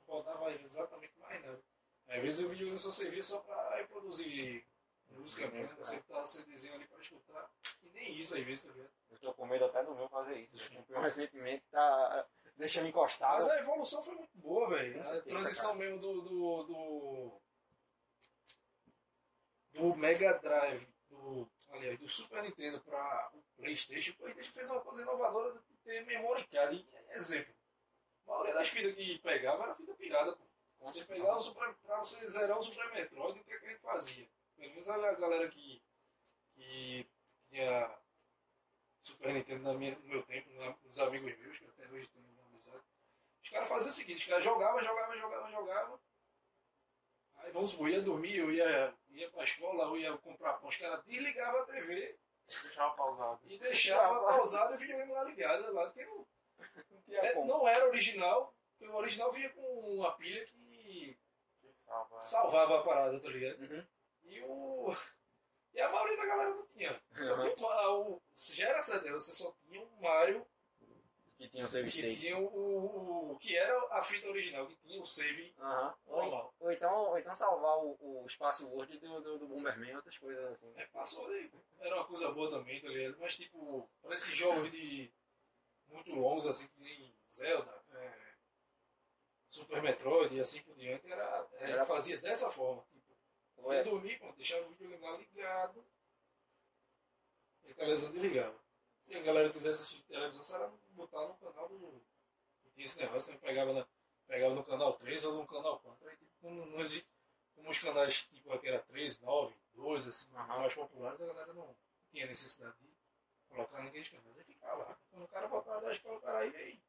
Não faltava exatamente mais nada. Às vezes o videogame só servia só pra reproduzir música mesmo. Você tá o CDzinho ali pra escutar. E nem isso às vezes, tá ligado? Eu tô com medo até do meu fazer isso. Comprei um recentemente, tá deixando encostado. Mas a evolução foi muito boa, velho. A transição mesmo do, do, do. do Mega Drive, do, aliás, do Super Nintendo para o PlayStation. O PlayStation fez uma coisa inovadora de ter memory card. Exemplo: a maioria das fitas que pegava era fita pirada. Pô. Você pegava o Super, pra você zerar o Super Metroid, o que, é que a gente fazia? Pelo menos a galera que, que tinha Super Nintendo na minha- no meu tempo, na- nos amigos meus, que até hoje tenho uma amizade. Os caras faziam o seguinte, os caras jogavam, jogavam, jogavam, jogavam. Aí vamos supor, ia dormir, eu ia, ia pra escola, eu ia comprar pão. Os caras desligavam a TV Deixava pausado. e deixava pausado e o videogame lá ligado, lá, porque não, Não tinha é, como. não era original, porque o original vinha com uma pilha que Que salva. salvava a parada, tá ligado? Uhum. E o. E a maioria da galera não tinha. Só Uhum. tinha o, já era certo, você só tinha o Mario Que tinha o save que state. tinha o, o, o- que era a fita original, que tinha o save Aham. Ou, normal. ou então, ou então salvar o, o espaço Word do, do, do Bomberman e outras coisas assim. É, passou ali. Era uma coisa boa também, tá ligado? Mas tipo, para esses jogos de muito longos, assim, que nem Zelda, é, Super Metroid e assim por diante, era, era, Era- fazia dessa forma. Ia é, dormir, pô, deixava o videogame lá ligado e a televisão desligava. Se a galera quisesse assistir televisão, só era botar no canal do. e Tinha esse negócio, né? pegava na, pegava no canal 3 ou no canal 4. Aí, tipo, como, não existe, como os canais tipo aqui era 3, 9, 12, assim, mais populares, a galera não tinha necessidade de colocar naqueles canais. Aí ficava lá. Quando o cara voltava da escola, o cara aí veio.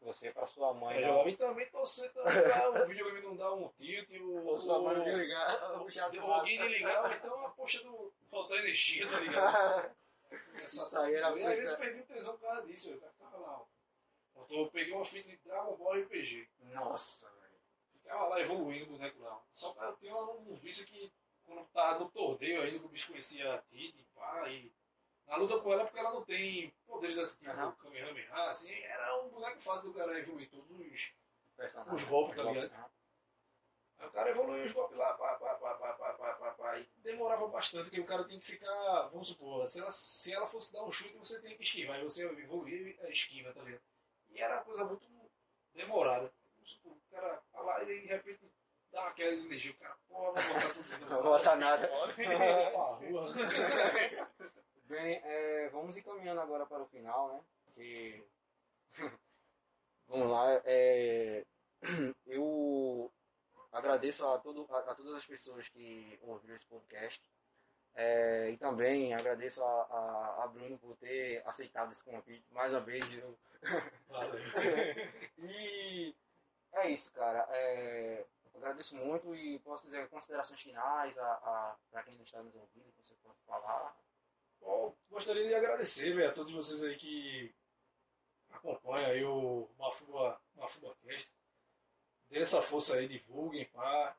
Você pra sua mãe. Não. jogava e também também pra o videogame não dar um tilt e o. Ou sua mãe não ligar, o de ligar, então a poxa do. faltar energia, tá ligado? Essa Isso aí era e às vezes perdi o tesão por causa disso. Eu tava lá, ó. Eu peguei uma fita de Dragon Ball RPG. Nossa, velho. Ficava lá evoluindo o boneco lá. Só que eu tenho um vício que quando tava no torneio ainda, que o bicho conhecia a Titi, pá, e na luta com ela, porque ela não tem poderes assim, tipo Aham. Kamehameha, assim, era um boneco fácil do cara evoluir todos os. Os golpes, tá ligado? Aí o cara evoluiu os golpes lá, pá, pá, pá, pá, pá, pá, pá, pá, e demorava bastante, porque o cara tem que ficar, vamos supor, se ela, se ela fosse dar um chute, você tem que esquivar, aí você evoluir a esquiva, tá ligado? E era uma coisa muito demorada. Vamos supor, o cara tá lá e de repente dá uma queda de energia, o cara, porra, vou botar tudo. Não bota nada. Vou pra rua. Bem, é, vamos encaminhando agora para o final, né? Que... vamos lá. é, Eu agradeço a, todo, a, a todas as pessoas que ouviram esse podcast. É, e também agradeço a, a, a Bruno por ter aceitado esse convite mais uma vez. Eu, Valeu. E é isso, cara. É, agradeço muito e posso dizer considerações finais a, a, para quem não está nos ouvindo, que você pode falar. Bom, gostaria de agradecer véio, a todos vocês aí que acompanham aí o Mafuba, Mafuba Cast. Dê essa força aí, divulguem, pá.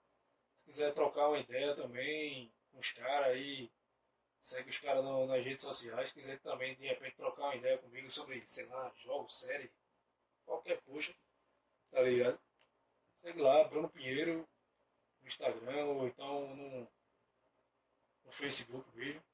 Se quiser trocar uma ideia também com os caras aí, segue os caras nas redes sociais. Se quiser também, de repente, trocar uma ideia comigo sobre, sei lá, jogos, série, qualquer puxa, tá ligado? Segue lá, Bruno Pinheiro, no Instagram, ou então no, no Facebook mesmo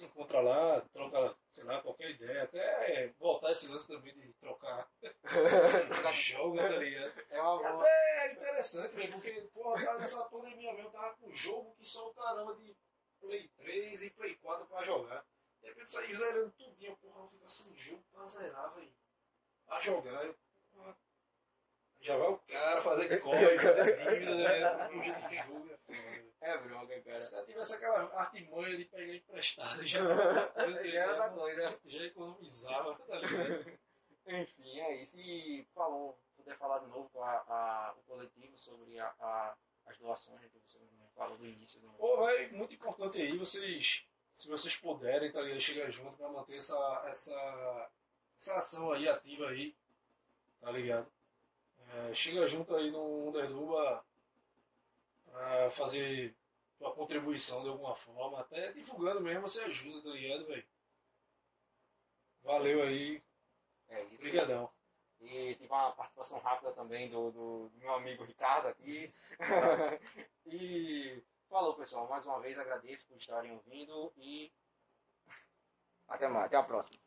se encontra lá, troca, sei lá, qualquer ideia, até voltar esse lance também de trocar jogo, tá ligado? É uma boa. Até é interessante, velho, porque, porra, nessa pandemia mesmo, tava com jogo que só o caramba de Play 3 e Play 4 pra jogar. De repente saí zerando tudinho, porra, eu ficar sem jogo pra zerar, velho. Pra jogar, eu, porra. Já vai o cara fazer código, fazer dívida, né? Um jogo de jogo, é. É bronca, cara. Se ela tivesse aquela artimanha de pegar emprestado, já, Esse era da coisa. já economizava, tá ligado? Enfim, é isso. E falou, puder falar de novo com a, a- o coletivo sobre a, a- as doações que você falou do início. Do... Pô, vai, muito importante aí, vocês, se vocês puderem, tá ligado? Chegar junto pra manter essa, essa, essa ação aí ativa aí, tá ligado? É, chega junto aí no Underduba pra fazer tua contribuição de alguma forma, até divulgando mesmo você ajuda, tá ligado, velho? Valeu aí, É isso. brigadão. E tive uma participação rápida também do, do, do meu amigo Ricardo aqui. e falou, pessoal. Mais uma vez agradeço por estarem ouvindo e até mais. Até a próxima.